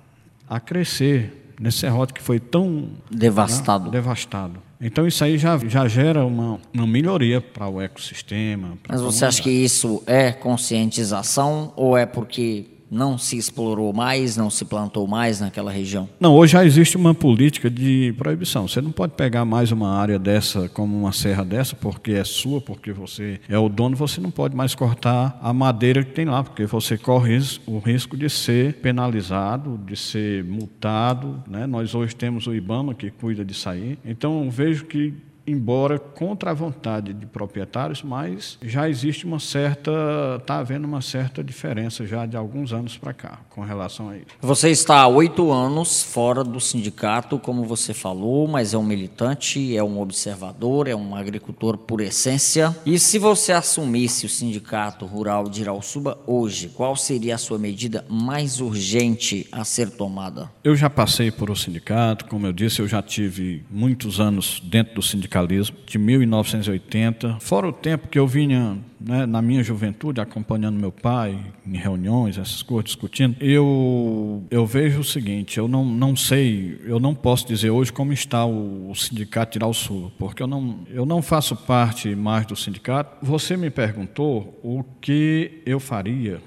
a crescer nesse serrote que foi tão devastado. Né, devastado. Então isso aí já, já gera uma, uma melhoria para o ecossistema. Mas você acha que isso é conscientização ou é porque não se explorou mais, não se plantou mais naquela região? Não, hoje já existe uma política de proibição. Você não pode pegar mais uma área dessa, como uma serra dessa, porque é sua, porque você é o dono, você não pode mais cortar a madeira que tem lá, porque você corre o risco de ser penalizado, de ser multado. Né? Nós hoje temos o IBAMA que cuida disso aí. Então, vejo que embora contra a vontade de proprietários, mas já existe uma certa, está havendo uma certa diferença já de alguns anos para cá com relação a isso. Você está há oito anos fora do sindicato, como você falou, mas é um militante, é um observador, é um agricultor por essência. E se você assumisse o sindicato rural de Irauçuba hoje, qual seria a sua medida mais urgente a ser tomada? Eu já passei por o sindicato, como eu disse, eu já tive muitos anos dentro do sindicato sindicalismo de 1980, fora o tempo que eu vinha né, na minha juventude acompanhando meu pai em reuniões, essas coisas, discutindo, eu, eu vejo o seguinte, eu não, não sei, eu não posso dizer hoje como está o, o sindicato de Sul, porque eu não, eu não faço parte mais do sindicato. Você me perguntou o que eu faria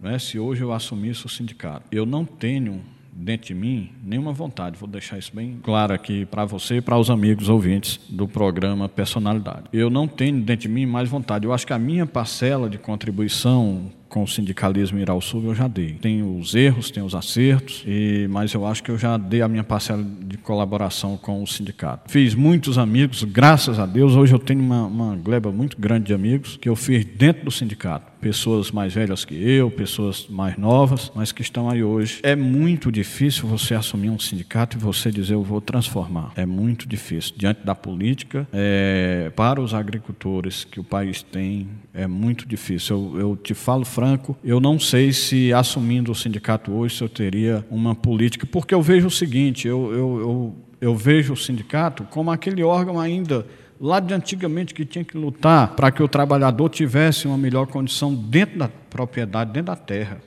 né, se hoje eu assumisse o sindicato. Eu não tenho dentro de mim nenhuma vontade. Vou deixar isso bem claro aqui para você e para os amigos ouvintes do programa Personalidade. Eu não tenho dentro de mim mais vontade. Eu acho que a minha parcela de contribuição com o sindicalismo ir ao sul eu já dei. Tem os erros, tem os acertos, e, mas eu acho que eu já dei a minha parcela de colaboração com o sindicato. Fiz muitos amigos, graças a Deus, hoje eu tenho uma, uma gleba muito grande de amigos que eu fiz dentro do sindicato. Pessoas mais velhas que eu, pessoas mais novas, mas que estão aí hoje. É muito difícil você assumir um sindicato e você dizer eu vou transformar. É muito difícil. Diante da política, é, para os agricultores que o país tem, é muito difícil. Eu, eu te falo franco, eu não sei se assumindo o sindicato hoje se eu teria uma política, porque eu vejo o seguinte, eu, eu, eu, eu vejo o sindicato como aquele órgão ainda lá de antigamente que tinha que lutar para que o trabalhador tivesse uma melhor condição dentro da propriedade, dentro da terra.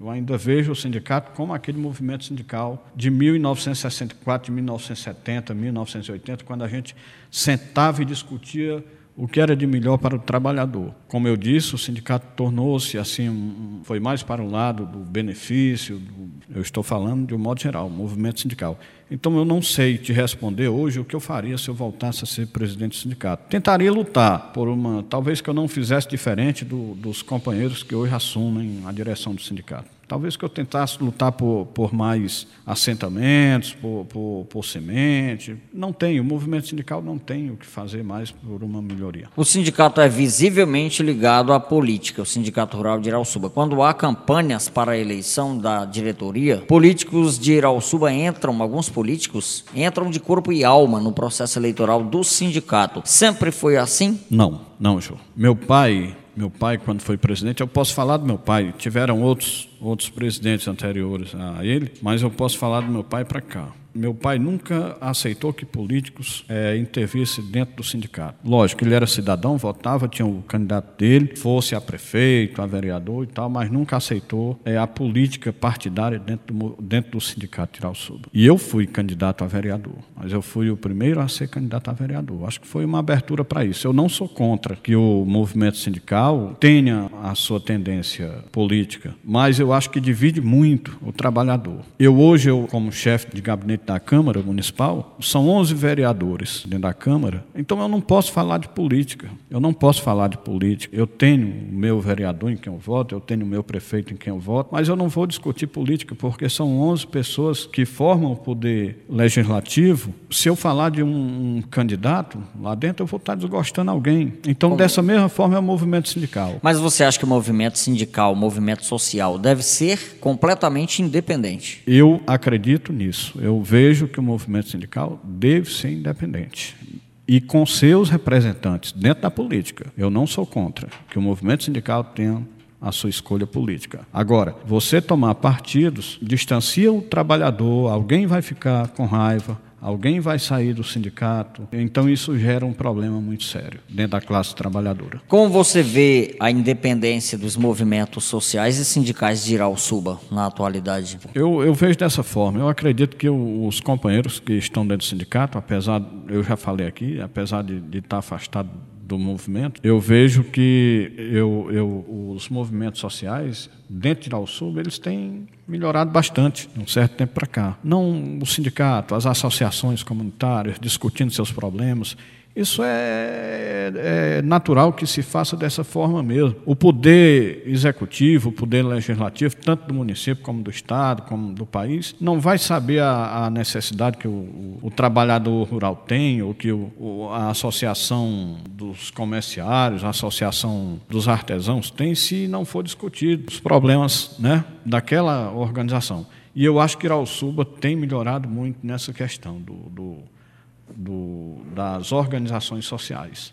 Eu ainda vejo o sindicato como aquele movimento sindical de 1964, de 1970, 1980, quando a gente sentava e discutia o que era de melhor para o trabalhador. Como eu disse, o sindicato tornou-se assim, foi mais para o lado do benefício, do, eu estou falando de um modo geral, movimento sindical. Então eu não sei te responder hoje o que eu faria se eu voltasse a ser presidente do sindicato. Tentaria lutar por uma, talvez que eu não fizesse diferente do, dos companheiros que hoje assumem a direção do sindicato. Talvez que eu tentasse lutar por, por mais assentamentos, por, por, por, semente. Não tem, o movimento sindical não tem o que fazer mais por uma melhoria. O sindicato é visivelmente ligado à política, o Sindicato Rural de Irauçuba. Quando há campanhas para a eleição da diretoria, políticos de Irauçuba entram, alguns políticos entram de corpo e alma no processo eleitoral do sindicato. Sempre foi assim? Não, não, João. Meu pai meu pai, quando foi presidente, eu posso falar do meu pai. Tiveram outros, outros presidentes anteriores a ele, mas eu posso falar do meu pai para cá. Meu pai nunca aceitou que políticos é, intervissem dentro do sindicato. Lógico, ele era cidadão, votava, tinha o candidato dele, fosse a prefeito, a vereador e tal, mas nunca aceitou é, a política partidária dentro do, dentro do sindicato Tirauçuba. E eu fui candidato a vereador, mas eu fui o primeiro a ser candidato a vereador. Acho que foi uma abertura para isso. Eu não sou contra que o movimento sindical tenha a sua tendência política, mas eu acho que divide muito o trabalhador. Eu hoje, eu, como chefe de gabinete da Câmara Municipal, são 11 vereadores dentro da Câmara, então eu não posso falar de política. Eu não posso falar de política. Eu tenho o meu vereador em quem eu voto, eu tenho o meu prefeito em quem eu voto, mas eu não vou discutir política, porque são 11 pessoas que formam o poder legislativo. Se eu falar de um, candidato, lá dentro eu vou estar desgostando alguém. Então, Como? dessa mesma forma, é o movimento sindical. Mas você acha que o movimento sindical, o movimento social, deve ser completamente independente? Eu acredito nisso. Eu vejo que o movimento sindical deve ser independente e com seus representantes dentro da política. Eu não sou contra que o movimento sindical tenha a sua escolha política. Agora, você tomar partidos distancia o trabalhador, alguém vai ficar com raiva, alguém vai sair do sindicato. Então isso gera um problema muito sério dentro da classe trabalhadora. Como você vê a independência dos movimentos sociais e sindicais de Irauçuba na atualidade? Eu, eu vejo dessa forma. Eu acredito que os companheiros que estão dentro do sindicato, apesar, eu já falei aqui, apesar de, de estar afastado do movimento, eu vejo que eu, eu, os movimentos sociais dentro de Sul eles têm melhorado bastante de um certo tempo para cá. Não o sindicato, as associações comunitárias discutindo seus problemas, isso é, é, natural que se faça dessa forma mesmo. O poder executivo, o poder legislativo, tanto do município como do Estado, como do país, não vai saber a, a necessidade que o, o, o, trabalhador rural tem, ou que o, a associação dos comerciários, a associação dos artesãos tem, se não for discutido os problemas né, daquela organização. E eu acho que Irauçuba tem melhorado muito nessa questão do, do do, das organizações sociais.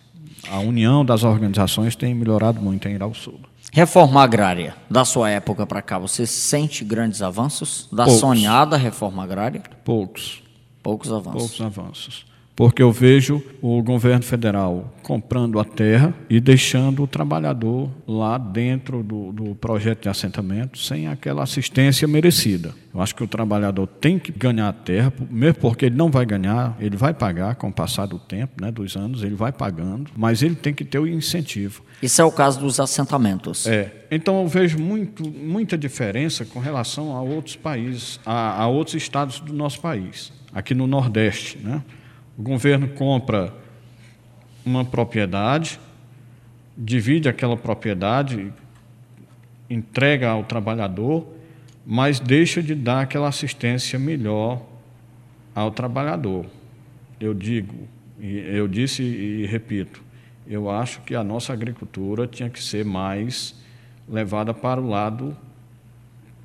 A união das organizações tem melhorado muito em Sul. Reforma agrária, da sua época para cá, você sente grandes avanços? Da Poucos. sonhada reforma agrária? Poucos. Poucos avanços. Poucos avanços porque eu vejo o governo federal comprando a terra e deixando o trabalhador lá dentro do, do, projeto de assentamento sem aquela assistência merecida. Eu acho que o trabalhador tem que ganhar a terra, mesmo porque ele não vai ganhar, ele vai pagar com o passar do tempo, né, dos anos, ele vai pagando, mas ele tem que ter o incentivo. Isso é o caso dos assentamentos. É. Então eu vejo muito, muita diferença com relação a outros países, a, a outros estados do nosso país, aqui no Nordeste, né? O governo compra uma propriedade, divide aquela propriedade, entrega ao trabalhador, mas deixa de dar aquela assistência melhor ao trabalhador. Eu digo, eu disse e repito, eu acho que a nossa agricultura tinha que ser mais levada para o lado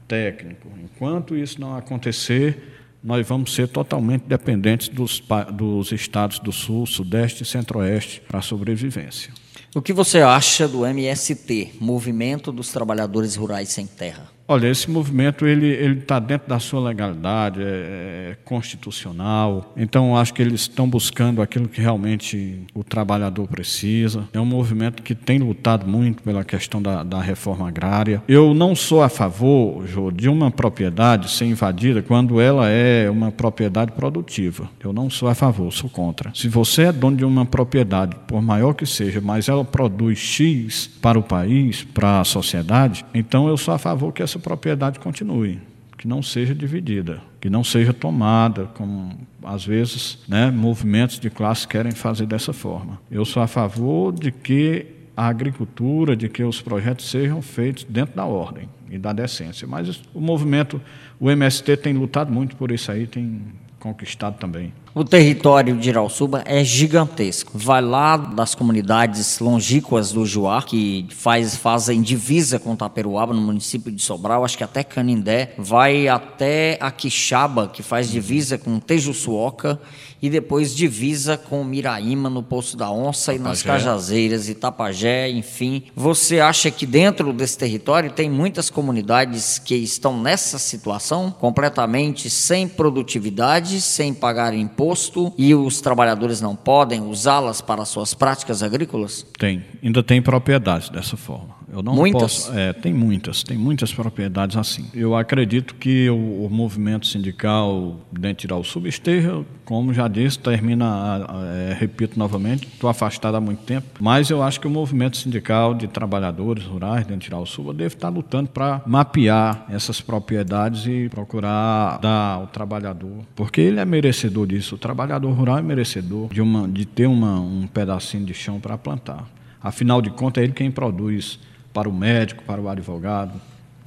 técnico. Enquanto isso não acontecer, nós vamos ser totalmente dependentes dos, dos estados do Sul, Sudeste e Centro-Oeste para a sobrevivência. O que você acha do MST, Movimento dos Trabalhadores Rurais Sem Terra? Olha, esse movimento ele está dentro da sua legalidade, é, é, constitucional. Então acho que eles estão buscando aquilo que realmente o trabalhador precisa. É um movimento que tem lutado muito pela questão da, da reforma agrária. Eu não sou a favor, Jô, de uma propriedade ser invadida quando ela é uma propriedade produtiva. Eu não sou a favor, sou contra. Se você é dono de uma propriedade, por maior que seja, mas ela produz X para o país, para a sociedade, então eu sou a favor que essa propriedade continue, que não seja dividida, que não seja tomada, como às vezes né, movimentos de classe querem fazer dessa forma. Eu sou a favor de que a agricultura, de que os projetos sejam feitos dentro da ordem e da decência. Mas o movimento, o MST tem lutado muito por isso aí, tem conquistado também. O território de Irauçuba é gigantesco. Vai lá das comunidades longínquas do Juá, que faz, fazem divisa com Taperuaba, no município de Sobral, acho que até Canindé. Vai até Aquixaba, que faz divisa com Tejuçuoca. E depois divisa com Miraíma, no Poço da Onça, e nas Cajazeiras, e Tapajé, enfim. Você acha que dentro desse território tem muitas comunidades que estão nessa situação, completamente sem produtividade, sem pagar impostos? Imposto e os trabalhadores não podem usá-las para suas práticas agrícolas? Tem, ainda tem propriedades dessa forma. Eu não Muitas? posso. É, tem muitas, tem muitas propriedades assim. Eu acredito que o, o movimento sindical dentro de Irauçuba esteja, como já disse, termina, é, repito novamente, estou afastado há muito tempo, mas eu acho que o movimento sindical de trabalhadores rurais dentro de Irauçuba deve estar lutando para mapear essas propriedades e procurar dar ao trabalhador, porque ele é merecedor disso. O trabalhador rural é merecedor de, uma, de ter uma, um pedacinho de chão para plantar. Afinal de contas, é ele quem produz para o médico, para o advogado.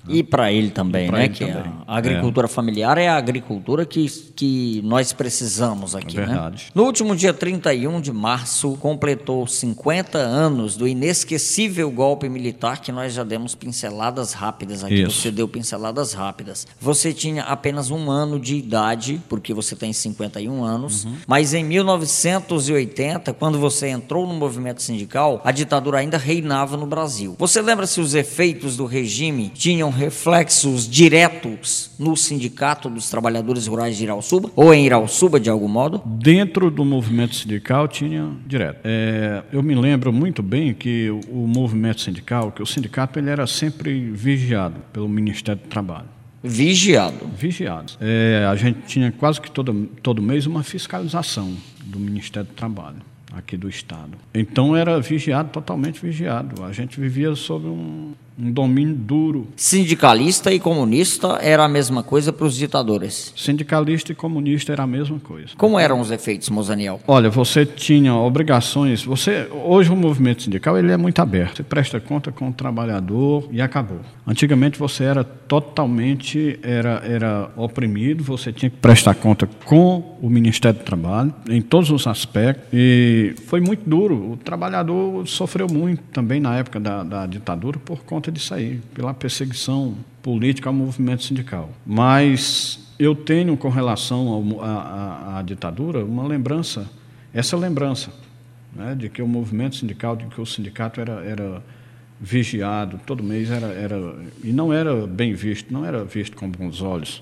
E para ele também, né? ele que também. a agricultura familiar é a agricultura que, que nós precisamos aqui, né? verdade. No último dia 31 de março, completou 50 anos do inesquecível golpe militar que nós já demos pinceladas rápidas aqui. Isso. Você deu pinceladas rápidas. Você tinha apenas um ano de idade, porque você tem 51 anos, Uhum. mas em 1980, quando você entrou no movimento sindical, a ditadura ainda reinava no Brasil. Você lembra se os efeitos do regime tinham reflexos diretos no Sindicato dos Trabalhadores Rurais de Irauçuba? Ou em Irauçuba, de algum modo? Dentro do movimento sindical tinha direto. É, eu me lembro muito bem que o, o movimento sindical, que o sindicato ele era sempre vigiado pelo Ministério do Trabalho. Vigiado. Vigiado. É, a gente tinha quase que todo, todo mês uma fiscalização do Ministério do Trabalho aqui do Estado. Então era vigiado, totalmente vigiado. A gente vivia sob um, um domínio duro. Sindicalista e comunista era a mesma coisa para os ditadores. Sindicalista e comunista era a mesma coisa. Como eram os efeitos, Mozaniel? Olha, você tinha obrigações. Você hoje o movimento sindical ele é muito aberto. Você presta conta com o trabalhador e acabou. Antigamente você era totalmente era era oprimido. Você tinha que prestar conta com o Ministério do Trabalho em todos os aspectos e foi muito duro. O trabalhador sofreu muito também na época da, da ditadura por conta disso aí, pela perseguição política ao movimento sindical. Mas eu tenho com relação à ditadura uma lembrança, essa lembrança, né, de que o movimento sindical, de que o sindicato era, era vigiado, todo mês era, era. E não era bem visto, não era visto com bons olhos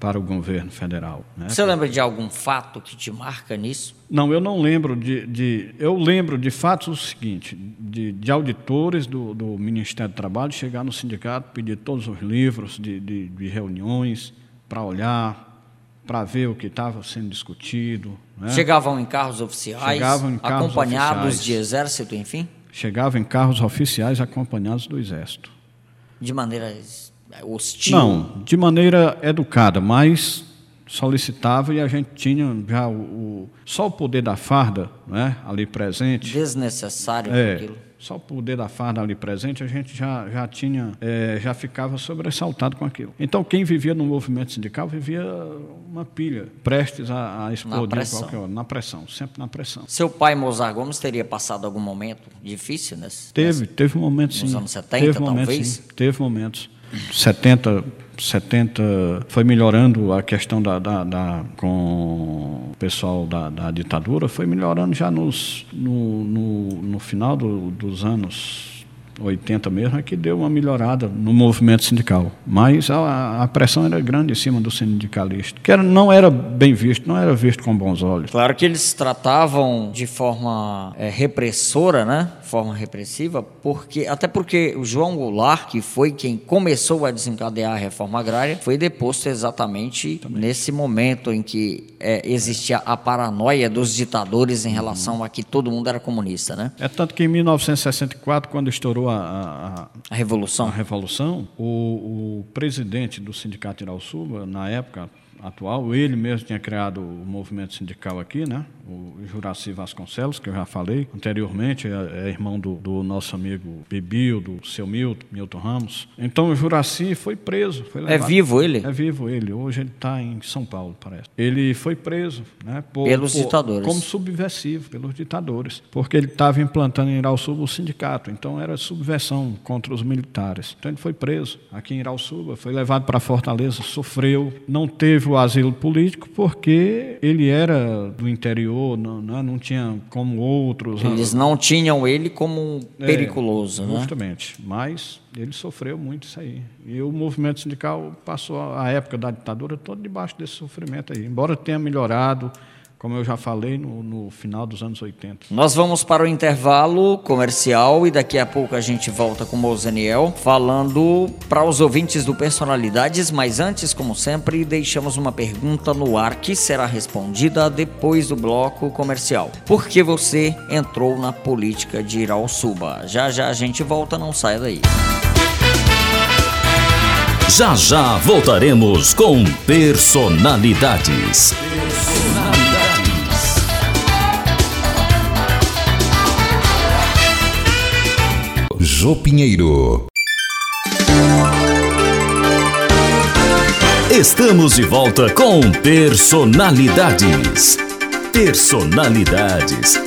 para o governo federal. Né? Você lembra de algum fato que te marca nisso? Não, eu não lembro de, de- Eu lembro de fatos o seguinte: de, de auditores do, do Ministério do Trabalho chegar no sindicato, pedir todos os livros de, de- de reuniões para olhar, para ver o que estava sendo discutido. né? Chegavam em carros oficiais, Chegavam em carros acompanhados oficiais. de exército, enfim, Chegavam em carros oficiais acompanhados do Exército. de maneira eh, hostil. Não, de maneira educada, mas solicitava e a gente tinha já o, o- só o poder da farda né, ali presente. Desnecessário É, aquilo. só o poder da farda ali presente, a gente já, já tinha, é, já ficava sobressaltado com aquilo. Então, quem vivia no movimento sindical vivia uma pilha, prestes a, a explodir qualquer hora, na pressão, sempre na pressão. Seu pai, Mozart Gomes, teria passado algum momento difícil nesse? Teve, teve momentos sim. Nos anos 70, teve momentos, talvez? sim. Teve momentos. 70, 70 foi melhorando a questão da, da- da- com o pessoal da, da ditadura, foi melhorando já nos, no, no, no final do- dos anos 80 mesmo, é que deu uma melhorada no movimento sindical. Mas a, a pressão era grande em cima do sindicalista, que era, não era bem visto, não era visto com bons olhos. Claro que eles tratavam de forma eh, repressora, né? Forma repressiva, porque até porque o João Goulart, que foi quem começou a desencadear a reforma agrária, foi deposto exatamente nesse momento em que eh, existia a paranoia dos ditadores em relação a que todo mundo era comunista, né? É tanto que em 1964, quando estourou a- a- a, A a revolução. Revolução, o, o presidente do Sindicato de Irauçuba, na época atual, ele mesmo tinha criado o movimento sindical aqui, né? O Juraci Vasconcelos, que eu já falei anteriormente, é, é irmão do, do nosso amigo Bibil, do seu Milton, Milton Ramos. Então o Juraci foi preso. Foi É vivo ele? É vivo ele. Hoje ele está em São Paulo, parece. Ele foi preso, né? por- Pelos por- ditadores. Como subversivo pelos ditadores, porque ele estava implantando em Irauçuba o sindicato, então era subversão contra os militares. Então ele foi preso aqui em Irauçuba, foi levado para Fortaleza, sofreu, não teve o asilo político porque ele era do interior, não, não, não tinha como outros. Eles não tinham ele como É, periculoso, né? Justamente, mas ele sofreu muito isso aí. E o movimento sindical passou a época da ditadura toda debaixo desse sofrimento aí. Embora tenha melhorado, como eu já falei, no, no, final dos anos 80. Nós vamos para o intervalo comercial e daqui a pouco a gente volta com o Mozaniel falando para os ouvintes do Personalidades, mas antes, como sempre, deixamos uma pergunta no ar que será respondida depois do bloco comercial. Por que você entrou na política de Irauçuba? Já já a gente volta, não saia daí. Já já voltaremos com Personalidades. Jô Pinheiro. Estamos de volta com Personalidades. Personalidades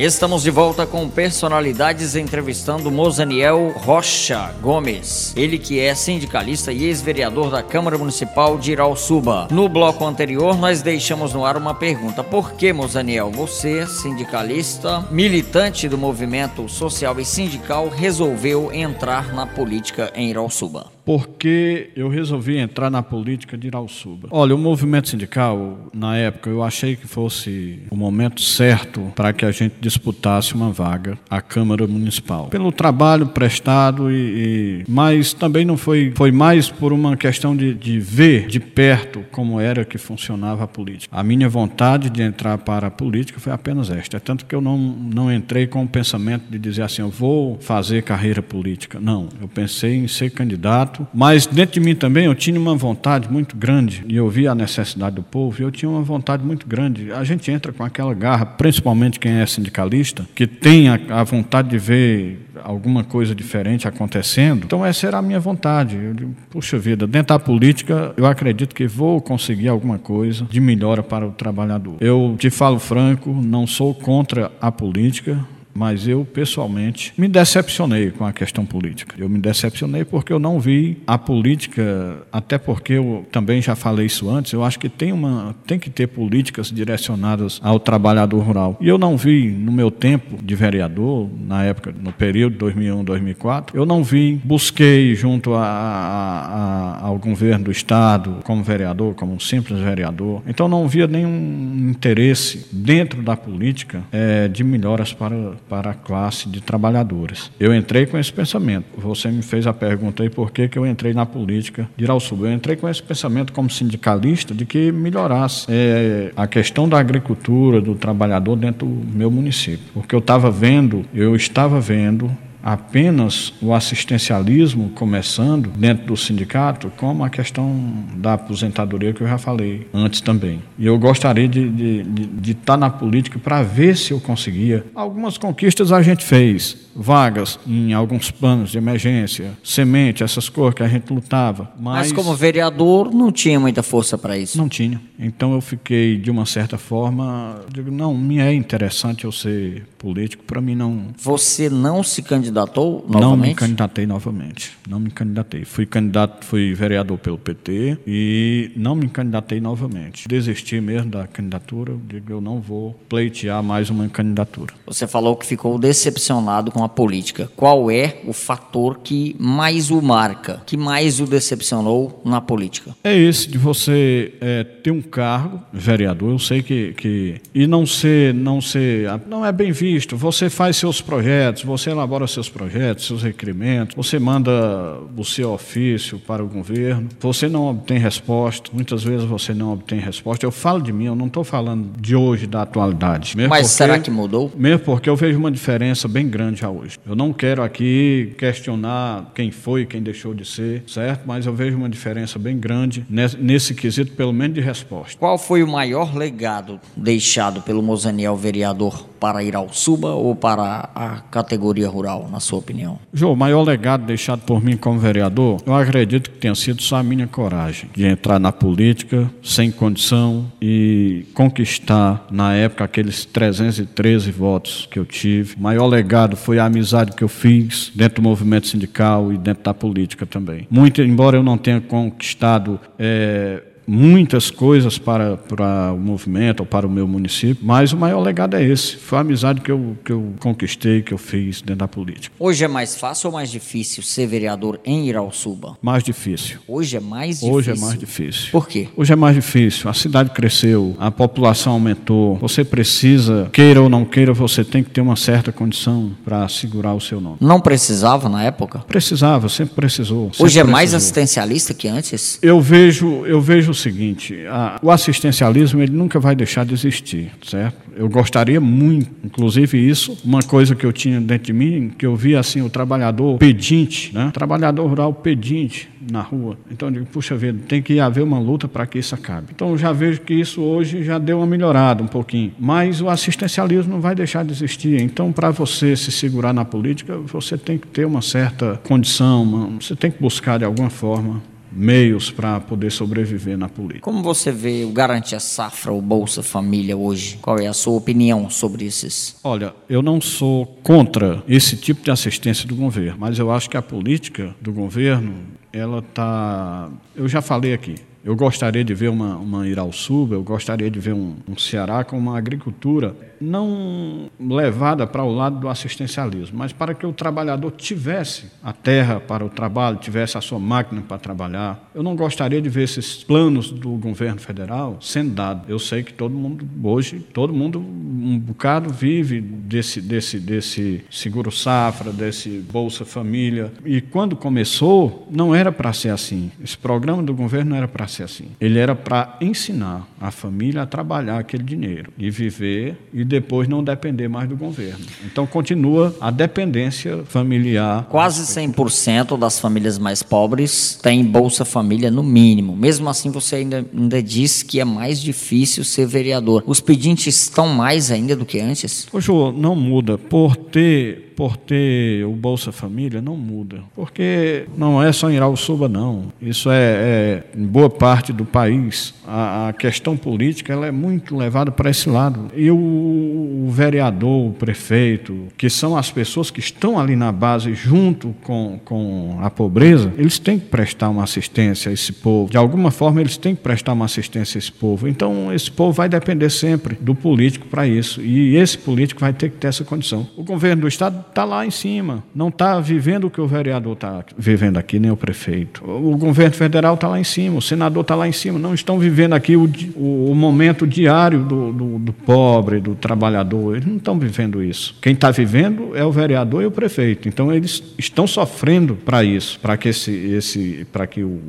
Estamos de volta com personalidades entrevistando Mozaniel Rocha Gomes. Ele que é sindicalista e ex-vereador da Câmara Municipal de Irauçuba. No bloco anterior, nós deixamos no ar uma pergunta. Por que, Mozaniel, você, sindicalista, militante do movimento social e sindical, resolveu entrar na política em Irauçuba? Porque eu resolvi entrar na política de Irauçuba. Olha, o movimento sindical, na época, eu achei que fosse o momento certo para que a gente disputasse uma vaga à Câmara Municipal. Pelo trabalho prestado, e, e mas também não foi, foi mais por uma questão de, de ver de perto como era que funcionava a política. A minha vontade de entrar para a política foi apenas esta. É tanto que eu não, não entrei com o pensamento de dizer assim, eu vou fazer carreira política. Não, eu pensei em ser candidato mas dentro de mim também eu tinha uma vontade muito grande, e eu via a necessidade do povo, e eu tinha uma vontade muito grande. A gente entra com aquela garra, principalmente quem é sindicalista, que tem a, a vontade de ver alguma coisa diferente acontecendo. Então essa era a minha vontade. Eu digo, puxa vida, dentro da política eu acredito que vou conseguir alguma coisa de melhora para o trabalhador. Eu te falo franco, não sou contra a política, mas eu pessoalmente me decepcionei com a questão política. Eu me decepcionei porque eu não vi a política, até porque eu também já falei isso antes, eu acho que tem uma tem que ter políticas direcionadas ao trabalhador rural. E eu não vi no meu tempo de vereador, na época, no período 2001-2004, eu não vi, busquei junto a, a, a, ao governo do estado como vereador, como um simples vereador. Então não via nenhum interesse dentro da política é, de melhoras para para a classe de trabalhadores. Eu entrei com esse pensamento. Você me fez a pergunta aí por que, que eu entrei na política de Irauçuba. Eu entrei com esse pensamento como sindicalista de que melhorasse é, a questão da agricultura, do trabalhador dentro do meu município. Porque eu estava vendo, eu estava vendo apenas o assistencialismo começando dentro do sindicato, como a questão da aposentadoria que eu já falei antes também. E eu gostaria de, de, de, de estar na política para ver se eu conseguia. Algumas conquistas a gente fez, vagas em alguns planos de emergência, semente, essas coisas que a gente lutava. Mas, mas como vereador não tinha muita força para isso? Não tinha. Então eu fiquei, de uma certa forma, digo, não, me é interessante eu ser político, para mim não... Você não se candidatou novamente? Não me candidatei novamente, não me candidatei. Fui candidato, fui vereador pelo PT e não me candidatei novamente. Desisti mesmo da candidatura, digo, eu não vou pleitear mais uma candidatura. Você falou que ficou decepcionado com a política. Qual é o fator que mais o marca, que mais o decepcionou na política? É esse de você é, ter um cargo, vereador, eu sei que, que e não ser, não ser, não é bem visto. Você faz seus projetos, você elabora seus projetos, seus requerimentos, você manda o seu ofício para o governo, você não obtém resposta. Muitas vezes você não obtém resposta. Eu falo de mim, eu não estou falando de hoje, da atualidade. Mas porque, será que mudou? Mesmo porque eu vejo uma diferença bem grande já hoje. Eu não quero aqui questionar quem foi, quem deixou de ser, certo? Mas eu vejo uma diferença bem grande nesse, nesse quesito, pelo menos de resposta. Qual foi o maior legado deixado pelo Mozaniel vereador para ir ao Suba ou para a categoria rural, na sua opinião? João, o maior legado deixado por mim como vereador, eu acredito que tenha sido só a minha coragem de entrar na política sem condição e conquistar, na época, aqueles 313 votos que eu tive. O maior legado foi a amizade que eu fiz dentro do movimento sindical e dentro da política também. Muito, embora eu não tenha conquistado é, muitas coisas para, para o movimento ou para o meu município, mas o maior legado é esse. Foi a amizade que eu, que eu conquistei, que eu fiz dentro da política. Hoje é mais fácil ou mais difícil ser vereador em Irauçuba? Mais difícil. Hoje é mais difícil. Hoje é mais difícil. Por quê? Hoje é mais difícil. A cidade cresceu, a população aumentou. Você precisa, queira ou não queira, você tem que ter uma certa condição para segurar o seu nome. Não precisava na época? Precisava, sempre precisou. Sempre Hoje é precisou. mais assistencialista que antes? Eu vejo, eu vejo seguinte: a, o assistencialismo ele nunca vai deixar de existir, certo? Eu gostaria muito, inclusive isso, uma coisa que eu tinha dentro de mim, que eu via assim o trabalhador pedinte, né? Trabalhador rural pedinte na rua. Então eu digo, puxa vida, tem que haver uma luta para que isso acabe. Então eu já vejo que isso hoje já deu uma melhorada um pouquinho, mas o assistencialismo não vai deixar de existir. Então para você se segurar na política, você tem que ter uma certa condição, uma, você tem que buscar de alguma forma meios para poder sobreviver na política. Como você vê o Garantia Safra, o Bolsa Família hoje? Qual é a sua opinião sobre esses? Olha, eu não sou contra esse tipo de assistência do governo, mas eu acho que a política do governo, ela está. Eu já falei aqui. Eu gostaria de ver uma, uma Irauçuba, eu gostaria de ver um, um Ceará com uma agricultura não levada para o lado do assistencialismo, mas para que o trabalhador tivesse a terra para o trabalho, tivesse a sua máquina para trabalhar. Eu não gostaria de ver esses planos do governo federal sendo dados. Eu sei que todo mundo hoje, todo mundo um bocado vive desse desse desse seguro safra, desse Bolsa Família. E quando começou, não era para ser assim. Esse programa do governo não era para ser assim. Ele era para ensinar a família a trabalhar aquele dinheiro e viver e depois não depender mais do governo. Então continua a dependência familiar. Quase 100% das famílias mais pobres têm Bolsa Família no mínimo. Mesmo assim, você ainda, ainda diz que é mais difícil ser vereador. Os pedintes estão mais ainda do que antes? Ô, não muda. Por ter por ter o Bolsa Família, não muda. Porque não é só em Irauçuba, não. Isso é, é em boa parte do país. A, a, questão política ela é muito levada para esse lado. E o, o, vereador, o prefeito, que são as pessoas que estão ali na base junto com, com a pobreza, eles têm que prestar uma assistência a esse povo. De alguma forma, eles têm que prestar uma assistência a esse povo. Então, esse povo vai depender sempre do político para isso. E esse político vai ter que ter essa condição. O governo do Estado está lá em cima, não está vivendo o que o vereador está vivendo aqui, nem o prefeito. O governo federal está lá em cima, o senador está lá em cima, não estão vivendo aqui o, o, o momento diário do, do, do, pobre, do trabalhador, eles não estão vivendo isso. Quem está vivendo é o vereador e o prefeito, então eles estão sofrendo para isso, para que, esse, esse, que o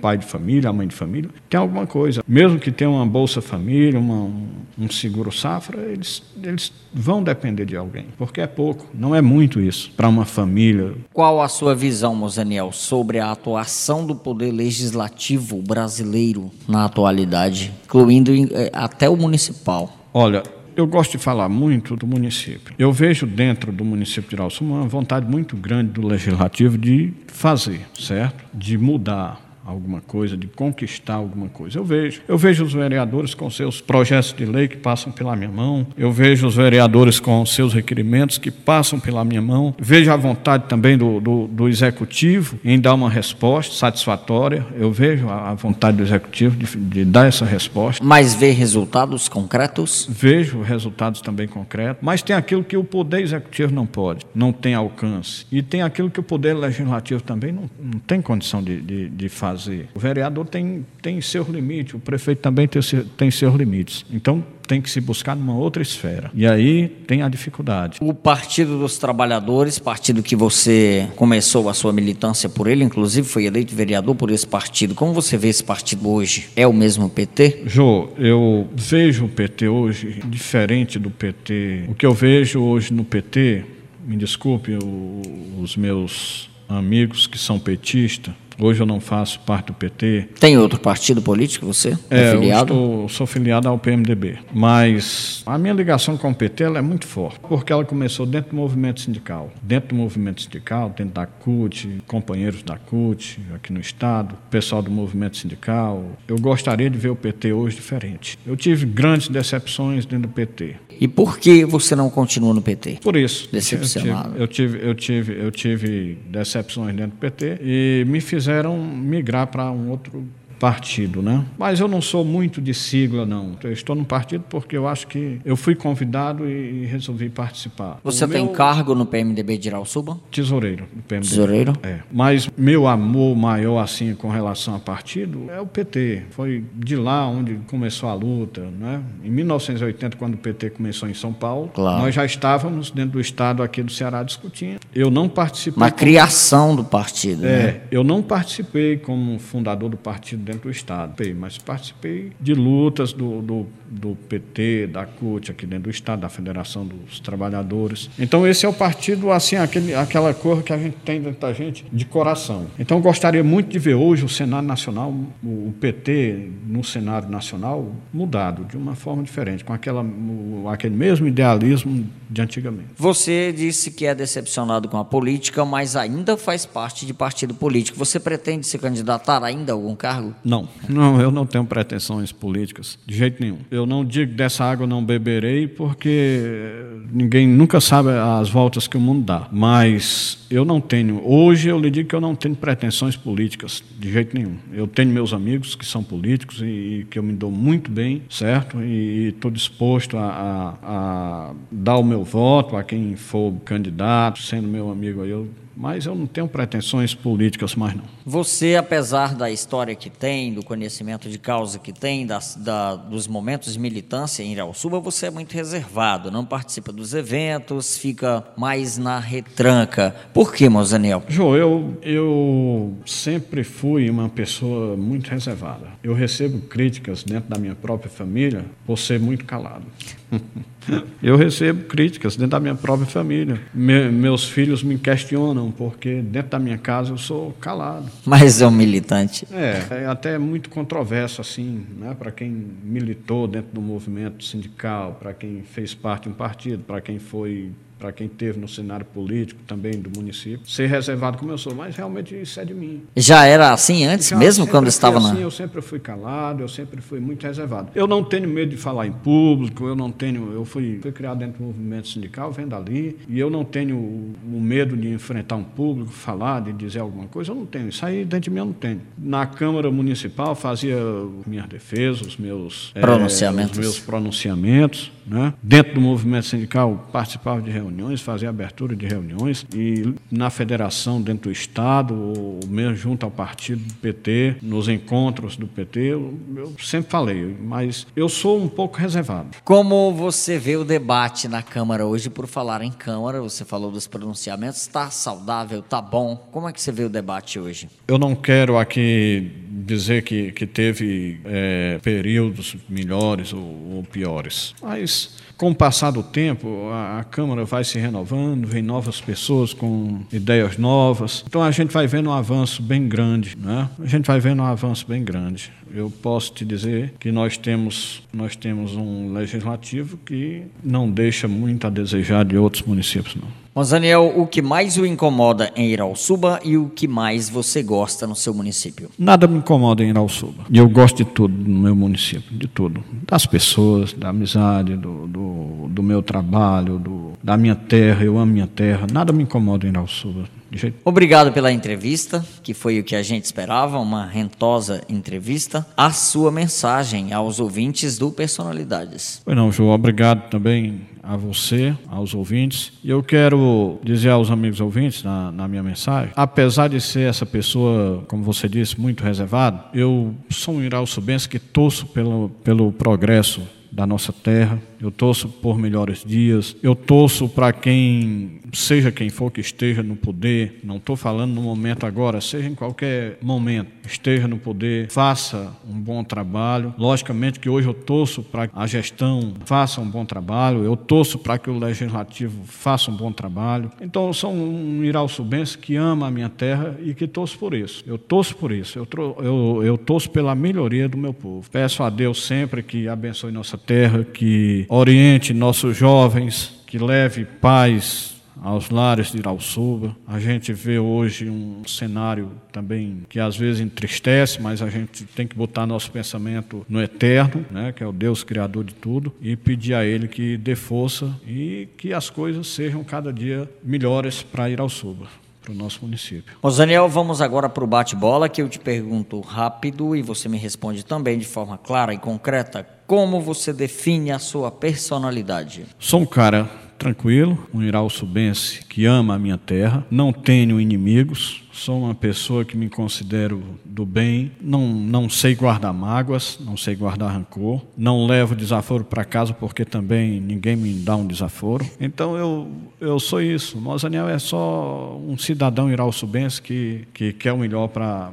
pai de família, a mãe de família, tenha alguma coisa. Mesmo que tenha uma Bolsa Família, uma, um, um seguro safra, eles, eles vão depender de alguém, porque é pouco, não é muito isso para uma família. Qual a sua visão, Mozaniel, sobre a atuação do poder legislativo brasileiro na atualidade, incluindo eh, até o municipal? Olha, eu gosto de falar muito do município. Eu vejo dentro do município de Irauçu uma vontade muito grande do legislativo de fazer, certo? De mudar alguma coisa, de conquistar alguma coisa. Eu vejo. Eu vejo os vereadores com seus projetos de lei que passam pela minha mão. Eu vejo os vereadores com seus requerimentos que passam pela minha mão. Vejo a vontade também do, do, do executivo em dar uma resposta satisfatória. Eu vejo a, vontade do executivo de, de, dar essa resposta. Mas vê resultados concretos? Vejo resultados também concretos. Mas tem aquilo que o poder executivo não pode, não tem alcance. E tem aquilo que o poder legislativo também não, não tem condição de, de, de fazer fazer. O vereador tem, tem seus limites, o prefeito também tem, tem seus limites. Então, tem que se buscar numa outra esfera. E aí tem a dificuldade. O Partido dos Trabalhadores, partido que você começou a sua militância por ele, inclusive foi eleito vereador por esse partido. Como você vê esse partido hoje? É o mesmo PT? Jô, eu vejo o PT hoje diferente do PT. O que eu vejo hoje no PT, me desculpe os meus amigos que são petistas, Hoje eu não faço parte do PT. Tem outro partido político você? É, é filiado? eu estou, sou filiado ao PMDB. Mas a minha ligação com o PT é muito forte, porque ela começou dentro do movimento sindical. Dentro do movimento sindical, dentro da CUT, companheiros da CUT aqui no Estado, pessoal do movimento sindical. Eu gostaria de ver o PT hoje diferente. Eu tive grandes decepções dentro do PT. E por que você não continua no PT? Por isso. Decepcionado. Eu tive, eu tive, eu tive, eu tive decepções dentro do PT e me fiz fizeram migrar para um outro partido, né? Mas eu não sou muito de sigla, não. Eu estou num partido porque eu acho que eu fui convidado e resolvi participar. Você o tem meu cargo no PMDB de Irauçuba? tesoureiro do PMDB. Tesoureiro? É. Mas meu amor maior, assim, com relação a partido, é o PT. Foi de lá onde começou a luta, né? Em 1980, quando o PT começou em São Paulo, Claro. nós já estávamos dentro do estado aqui do Ceará discutindo. Eu não participei. Como- criação do partido, né? É, eu não participei como fundador do partido dentro do Estado, mas participei de lutas do, do, do PT, da CUT aqui dentro do Estado, da Federação dos Trabalhadores. Então esse é o partido, assim, aquele, aquela cor que a gente tem dentro da gente de coração. Então gostaria muito de ver hoje o Senado Nacional, o, o PT no Senado Nacional mudado, de uma forma diferente, com aquela, o- aquele mesmo idealismo de antigamente. Você disse que é decepcionado com a política, mas ainda faz parte de partido político. Você pretende se candidatar ainda a algum cargo? Não, não, eu não tenho pretensões políticas, de jeito nenhum. Eu não digo dessa água não beberei, porque ninguém nunca sabe as voltas que o mundo dá. Mas eu não tenho, hoje eu lhe digo que eu não tenho pretensões políticas, de jeito nenhum. Eu tenho meus amigos que são políticos e, e que eu me dou muito bem, certo? E estou disposto a, a- a dar o meu voto a quem for candidato, sendo meu amigo aí, eu mas eu não tenho pretensões políticas mais não. Você, apesar da história que tem, do conhecimento de causa que tem, das- da- dos momentos de militância em Irauçuba, você é muito reservado, não participa dos eventos, fica mais na retranca. Por que, Mozaniel? Jô, eu, eu sempre fui uma pessoa muito reservada. Eu recebo críticas dentro da minha própria família por ser muito calado. Eu recebo críticas dentro da minha própria família. Me- meus filhos me questionam porque dentro da minha casa eu sou calado. Mas é um militante. É, é até muito controverso assim, né, para quem militou dentro do movimento sindical, para quem fez parte de um partido, para quem foi, para quem teve no cenário político também do município, ser reservado como eu sou, mas realmente isso é de mim. Já era assim antes, Já mesmo quando estava assim, na. Eu sempre fui calado, eu sempre fui muito reservado. Eu não tenho medo de falar em público, eu não tenho. Eu fui, fui criado dentro do movimento sindical, vendo ali, e eu não tenho o, medo de enfrentar um público, falar, de dizer alguma coisa, eu não tenho. Isso aí dentro de mim eu não tenho. Na Câmara Municipal fazia minhas defesas, os meus eh, Pronunciamentos. os meus pronunciamentos. Né? Dentro do movimento sindical, participava de reuniões, fazia abertura de reuniões, e na federação, dentro do Estado, ou mesmo junto ao partido do PT, nos encontros do PT, eu, eu sempre falei, mas eu sou um pouco reservado. Como você vê o debate na Câmara hoje, por falar em Câmara, você falou dos pronunciamentos, está saudável, está bom? Como é que você vê o debate hoje? Eu não quero aqui dizer que, que teve é, períodos melhores ou, ou piores, mas com o passar do tempo, a, a Câmara vai se renovando, vem novas pessoas com ideias novas, então a gente vai vendo um avanço bem grande, né? A gente vai vendo um avanço bem grande. Eu posso te dizer que nós temos, nós temos um legislativo que não deixa muito a desejar de outros municípios, não. Mozaniel, o que mais o incomoda em Irauçuba e o que mais você gosta no seu município? Nada me incomoda em Irauçuba. Eu gosto de tudo no meu município, de tudo. Das pessoas, da amizade, do, do, do meu trabalho, do, da minha terra. Eu amo minha terra. Nada me incomoda em Irauçuba. Obrigado pela entrevista, que foi o que a gente esperava, uma rentosa entrevista. A sua mensagem aos ouvintes do Personalidades. Pois não, João. Obrigado também a você, aos ouvintes. E eu quero dizer aos amigos ouvintes, na, na minha mensagem, apesar de ser essa pessoa, como você disse, muito reservado, eu sou um irauçubense que torço pelo, pelo progresso da nossa terra. Eu torço por melhores dias. Eu torço para quem, seja quem for que esteja no poder, não estou falando no momento agora, seja em qualquer momento, esteja no poder, faça um bom trabalho. Logicamente que hoje eu torço para a gestão faça um bom trabalho, eu torço para que o legislativo faça um bom trabalho. Então eu sou um irauçubense que ama a minha terra e que torço por isso. Eu torço por isso. Eu, eu, eu torço pela melhoria do meu povo. Peço a Deus sempre que abençoe nossa terra, que oriente nossos jovens, que leve paz aos lares de Irauçuba. A gente vê hoje um cenário também que às vezes entristece, mas a gente tem que botar nosso pensamento no eterno, né, que é o Deus criador de tudo, e pedir a ele que dê força e que as coisas sejam cada dia melhores para Irauçuba. Para o nosso município. Rosaniel, vamos agora para o bate-bola, que eu te pergunto rápido e você me responde também de forma clara e concreta. Como você define a sua personalidade? Sou um cara tranquilo, um irauçubense que ama a minha terra, não tenho inimigos, sou uma pessoa que me considero do bem, não, não sei guardar mágoas, não sei guardar rancor, não levo desaforo para casa porque também ninguém me dá um desaforo. Então eu, eu sou isso. Mozaniel é só um cidadão irauçubense que, que quer o melhor para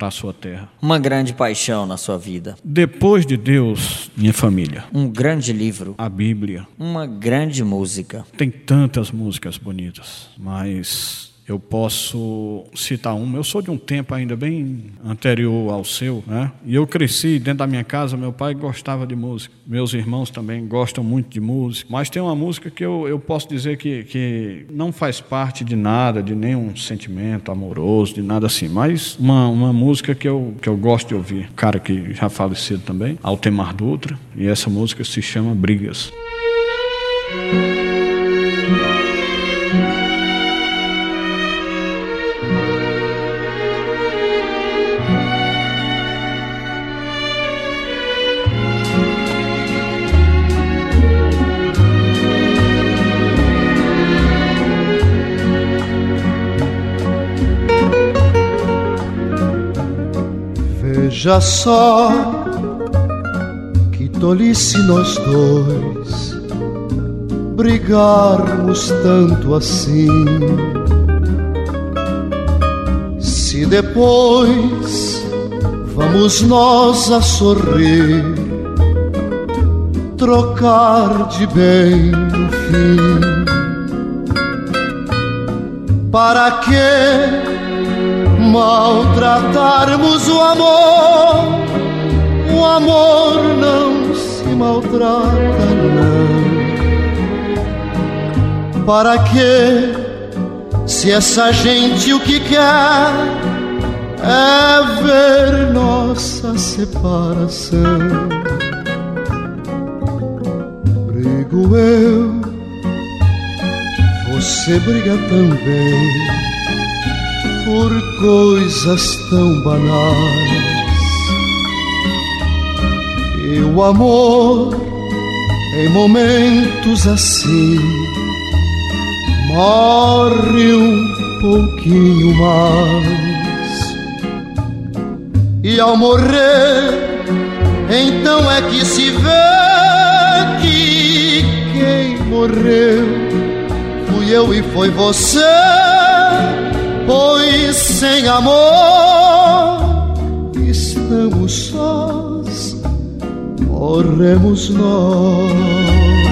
a sua terra. Uma grande paixão na sua vida. Depois de Deus, minha família. Um grande livro. A Bíblia. Uma grande música. Tem tantas músicas bonitas, mas eu posso citar uma. Eu sou de um tempo ainda bem anterior ao seu, né? E eu cresci dentro da minha casa. Meu pai gostava de música, meus irmãos também gostam muito de música. Mas tem uma música que eu, eu posso dizer que, que não faz parte de nada, de nenhum sentimento amoroso, de nada assim. Mas uma, uma música que eu, que eu gosto de ouvir. Cara que já falecido também, Altemar Dutra. E essa música se chama Brigas. Veja só que tolice nós dois brigarmos tanto assim. Se depois vamos nós a sorrir, trocar de bem no fim. Para que maltratarmos o amor. O amor não se maltrata, não. Para que, se essa gente o que quer é ver nossa separação? Brigo eu, você briga também por coisas tão banais. E o amor, em momentos assim, morre um pouquinho mais. E ao morrer, então é que se vê que quem morreu fui eu e foi você pois sem amor estamos sós, morremos nós.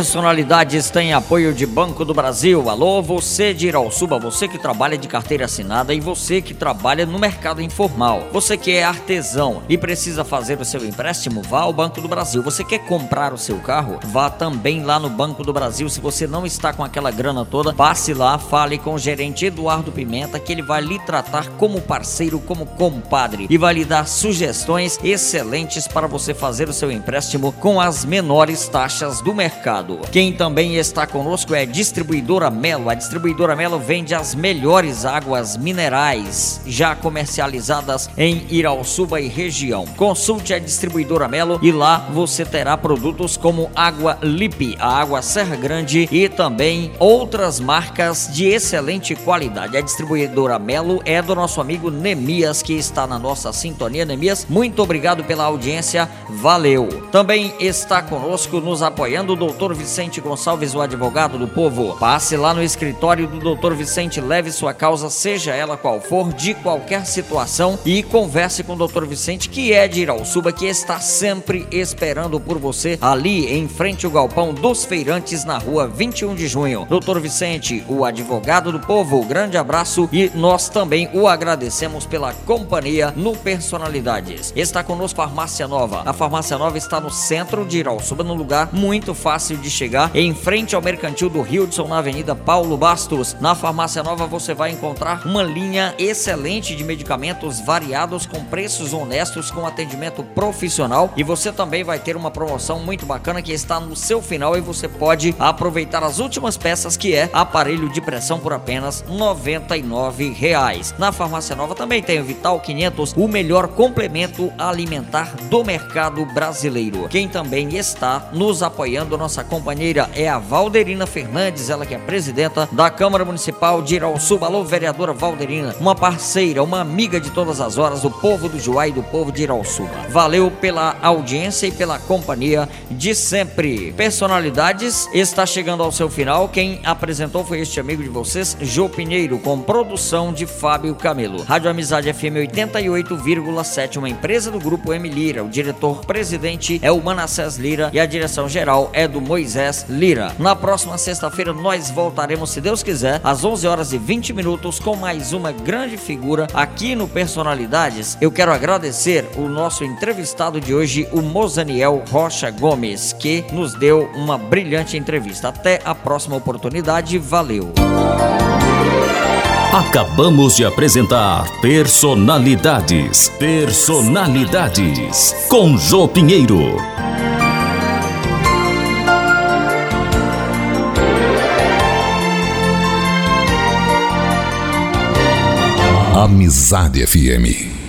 Personalidades têm apoio de Banco do Brasil. Alô, você de Irauçuba, você que trabalha de carteira assinada e você que trabalha no mercado informal. Você que é artesão e precisa fazer o seu empréstimo, vá ao Banco do Brasil. Você quer comprar o seu carro? Vá também lá no Banco do Brasil. Se você não está com aquela grana toda, passe lá, fale com o gerente Eduardo Pimenta que ele vai lhe tratar como parceiro, como compadre e vai lhe dar sugestões excelentes para você fazer o seu empréstimo com as menores taxas do mercado. Quem também está conosco é Distribuidora Melo. A Distribuidora Melo vende as melhores águas minerais já comercializadas em Irauçuba e região. Consulte a Distribuidora Melo e lá você terá produtos como água Lipe, a água Serra Grande e também outras marcas de excelente qualidade. A Distribuidora Melo é do nosso amigo Nemias que está na nossa sintonia. Nemias, muito obrigado pela audiência. Valeu. Também está conosco nos apoiando o doutor Vicente Gonçalves, o advogado do povo. Passe lá no escritório do doutor Vicente, leve sua causa, seja ela qual for, de qualquer situação e converse com o doutor Vicente, que é de Irauçuba, que está sempre esperando por você ali em frente ao galpão dos feirantes na rua 21 de junho. Doutor Vicente, o advogado do povo, grande abraço e nós também o agradecemos pela companhia no Personalidades. Está conosco Farmácia Nova. A Farmácia Nova está no centro de Irauçuba, num lugar muito fácil de chegar, em frente ao Mercantil do Hildson, na Avenida Paulo Bastos. Na Farmácia Nova você vai encontrar uma linha excelente de medicamentos variados com preços honestos, com atendimento profissional e você também vai ter uma promoção muito bacana que está no seu final e você pode aproveitar as últimas peças que é aparelho de pressão por apenas 99 reais. Na Farmácia Nova também tem o Vital 500, o melhor complemento alimentar do mercado brasileiro. Quem também está nos apoiando, nossa companheira é a Valderina Fernandes, ela que é presidenta da Câmara Municipal de Irauçuba. Alô, vereadora Valderina, uma parceira, uma amiga de todas as horas do povo do Juá e do povo de Irauçuba. Valeu pela audiência e pela companhia de sempre. Personalidades está chegando ao seu final. Quem apresentou foi este amigo de vocês, Jô Pinheiro, com produção de Fábio Camelo. Rádio Amizade FM 88,7, uma empresa do grupo M Lira. O diretor-presidente é o Manassés Lira e a direção geral é do Moisés Lira. Na próxima sexta-feira nós voltaremos, se Deus quiser, às 11 horas e 20 minutos com mais uma grande figura aqui no Personalidades. Eu quero agradecer o nosso entrevistado de hoje, o Mozaniel Rocha Gomes, que nos deu uma brilhante entrevista. Até a próxima oportunidade. Valeu. Acabamos de apresentar Personalidades. Personalidades. Com Jô Pinheiro. Amizade FM.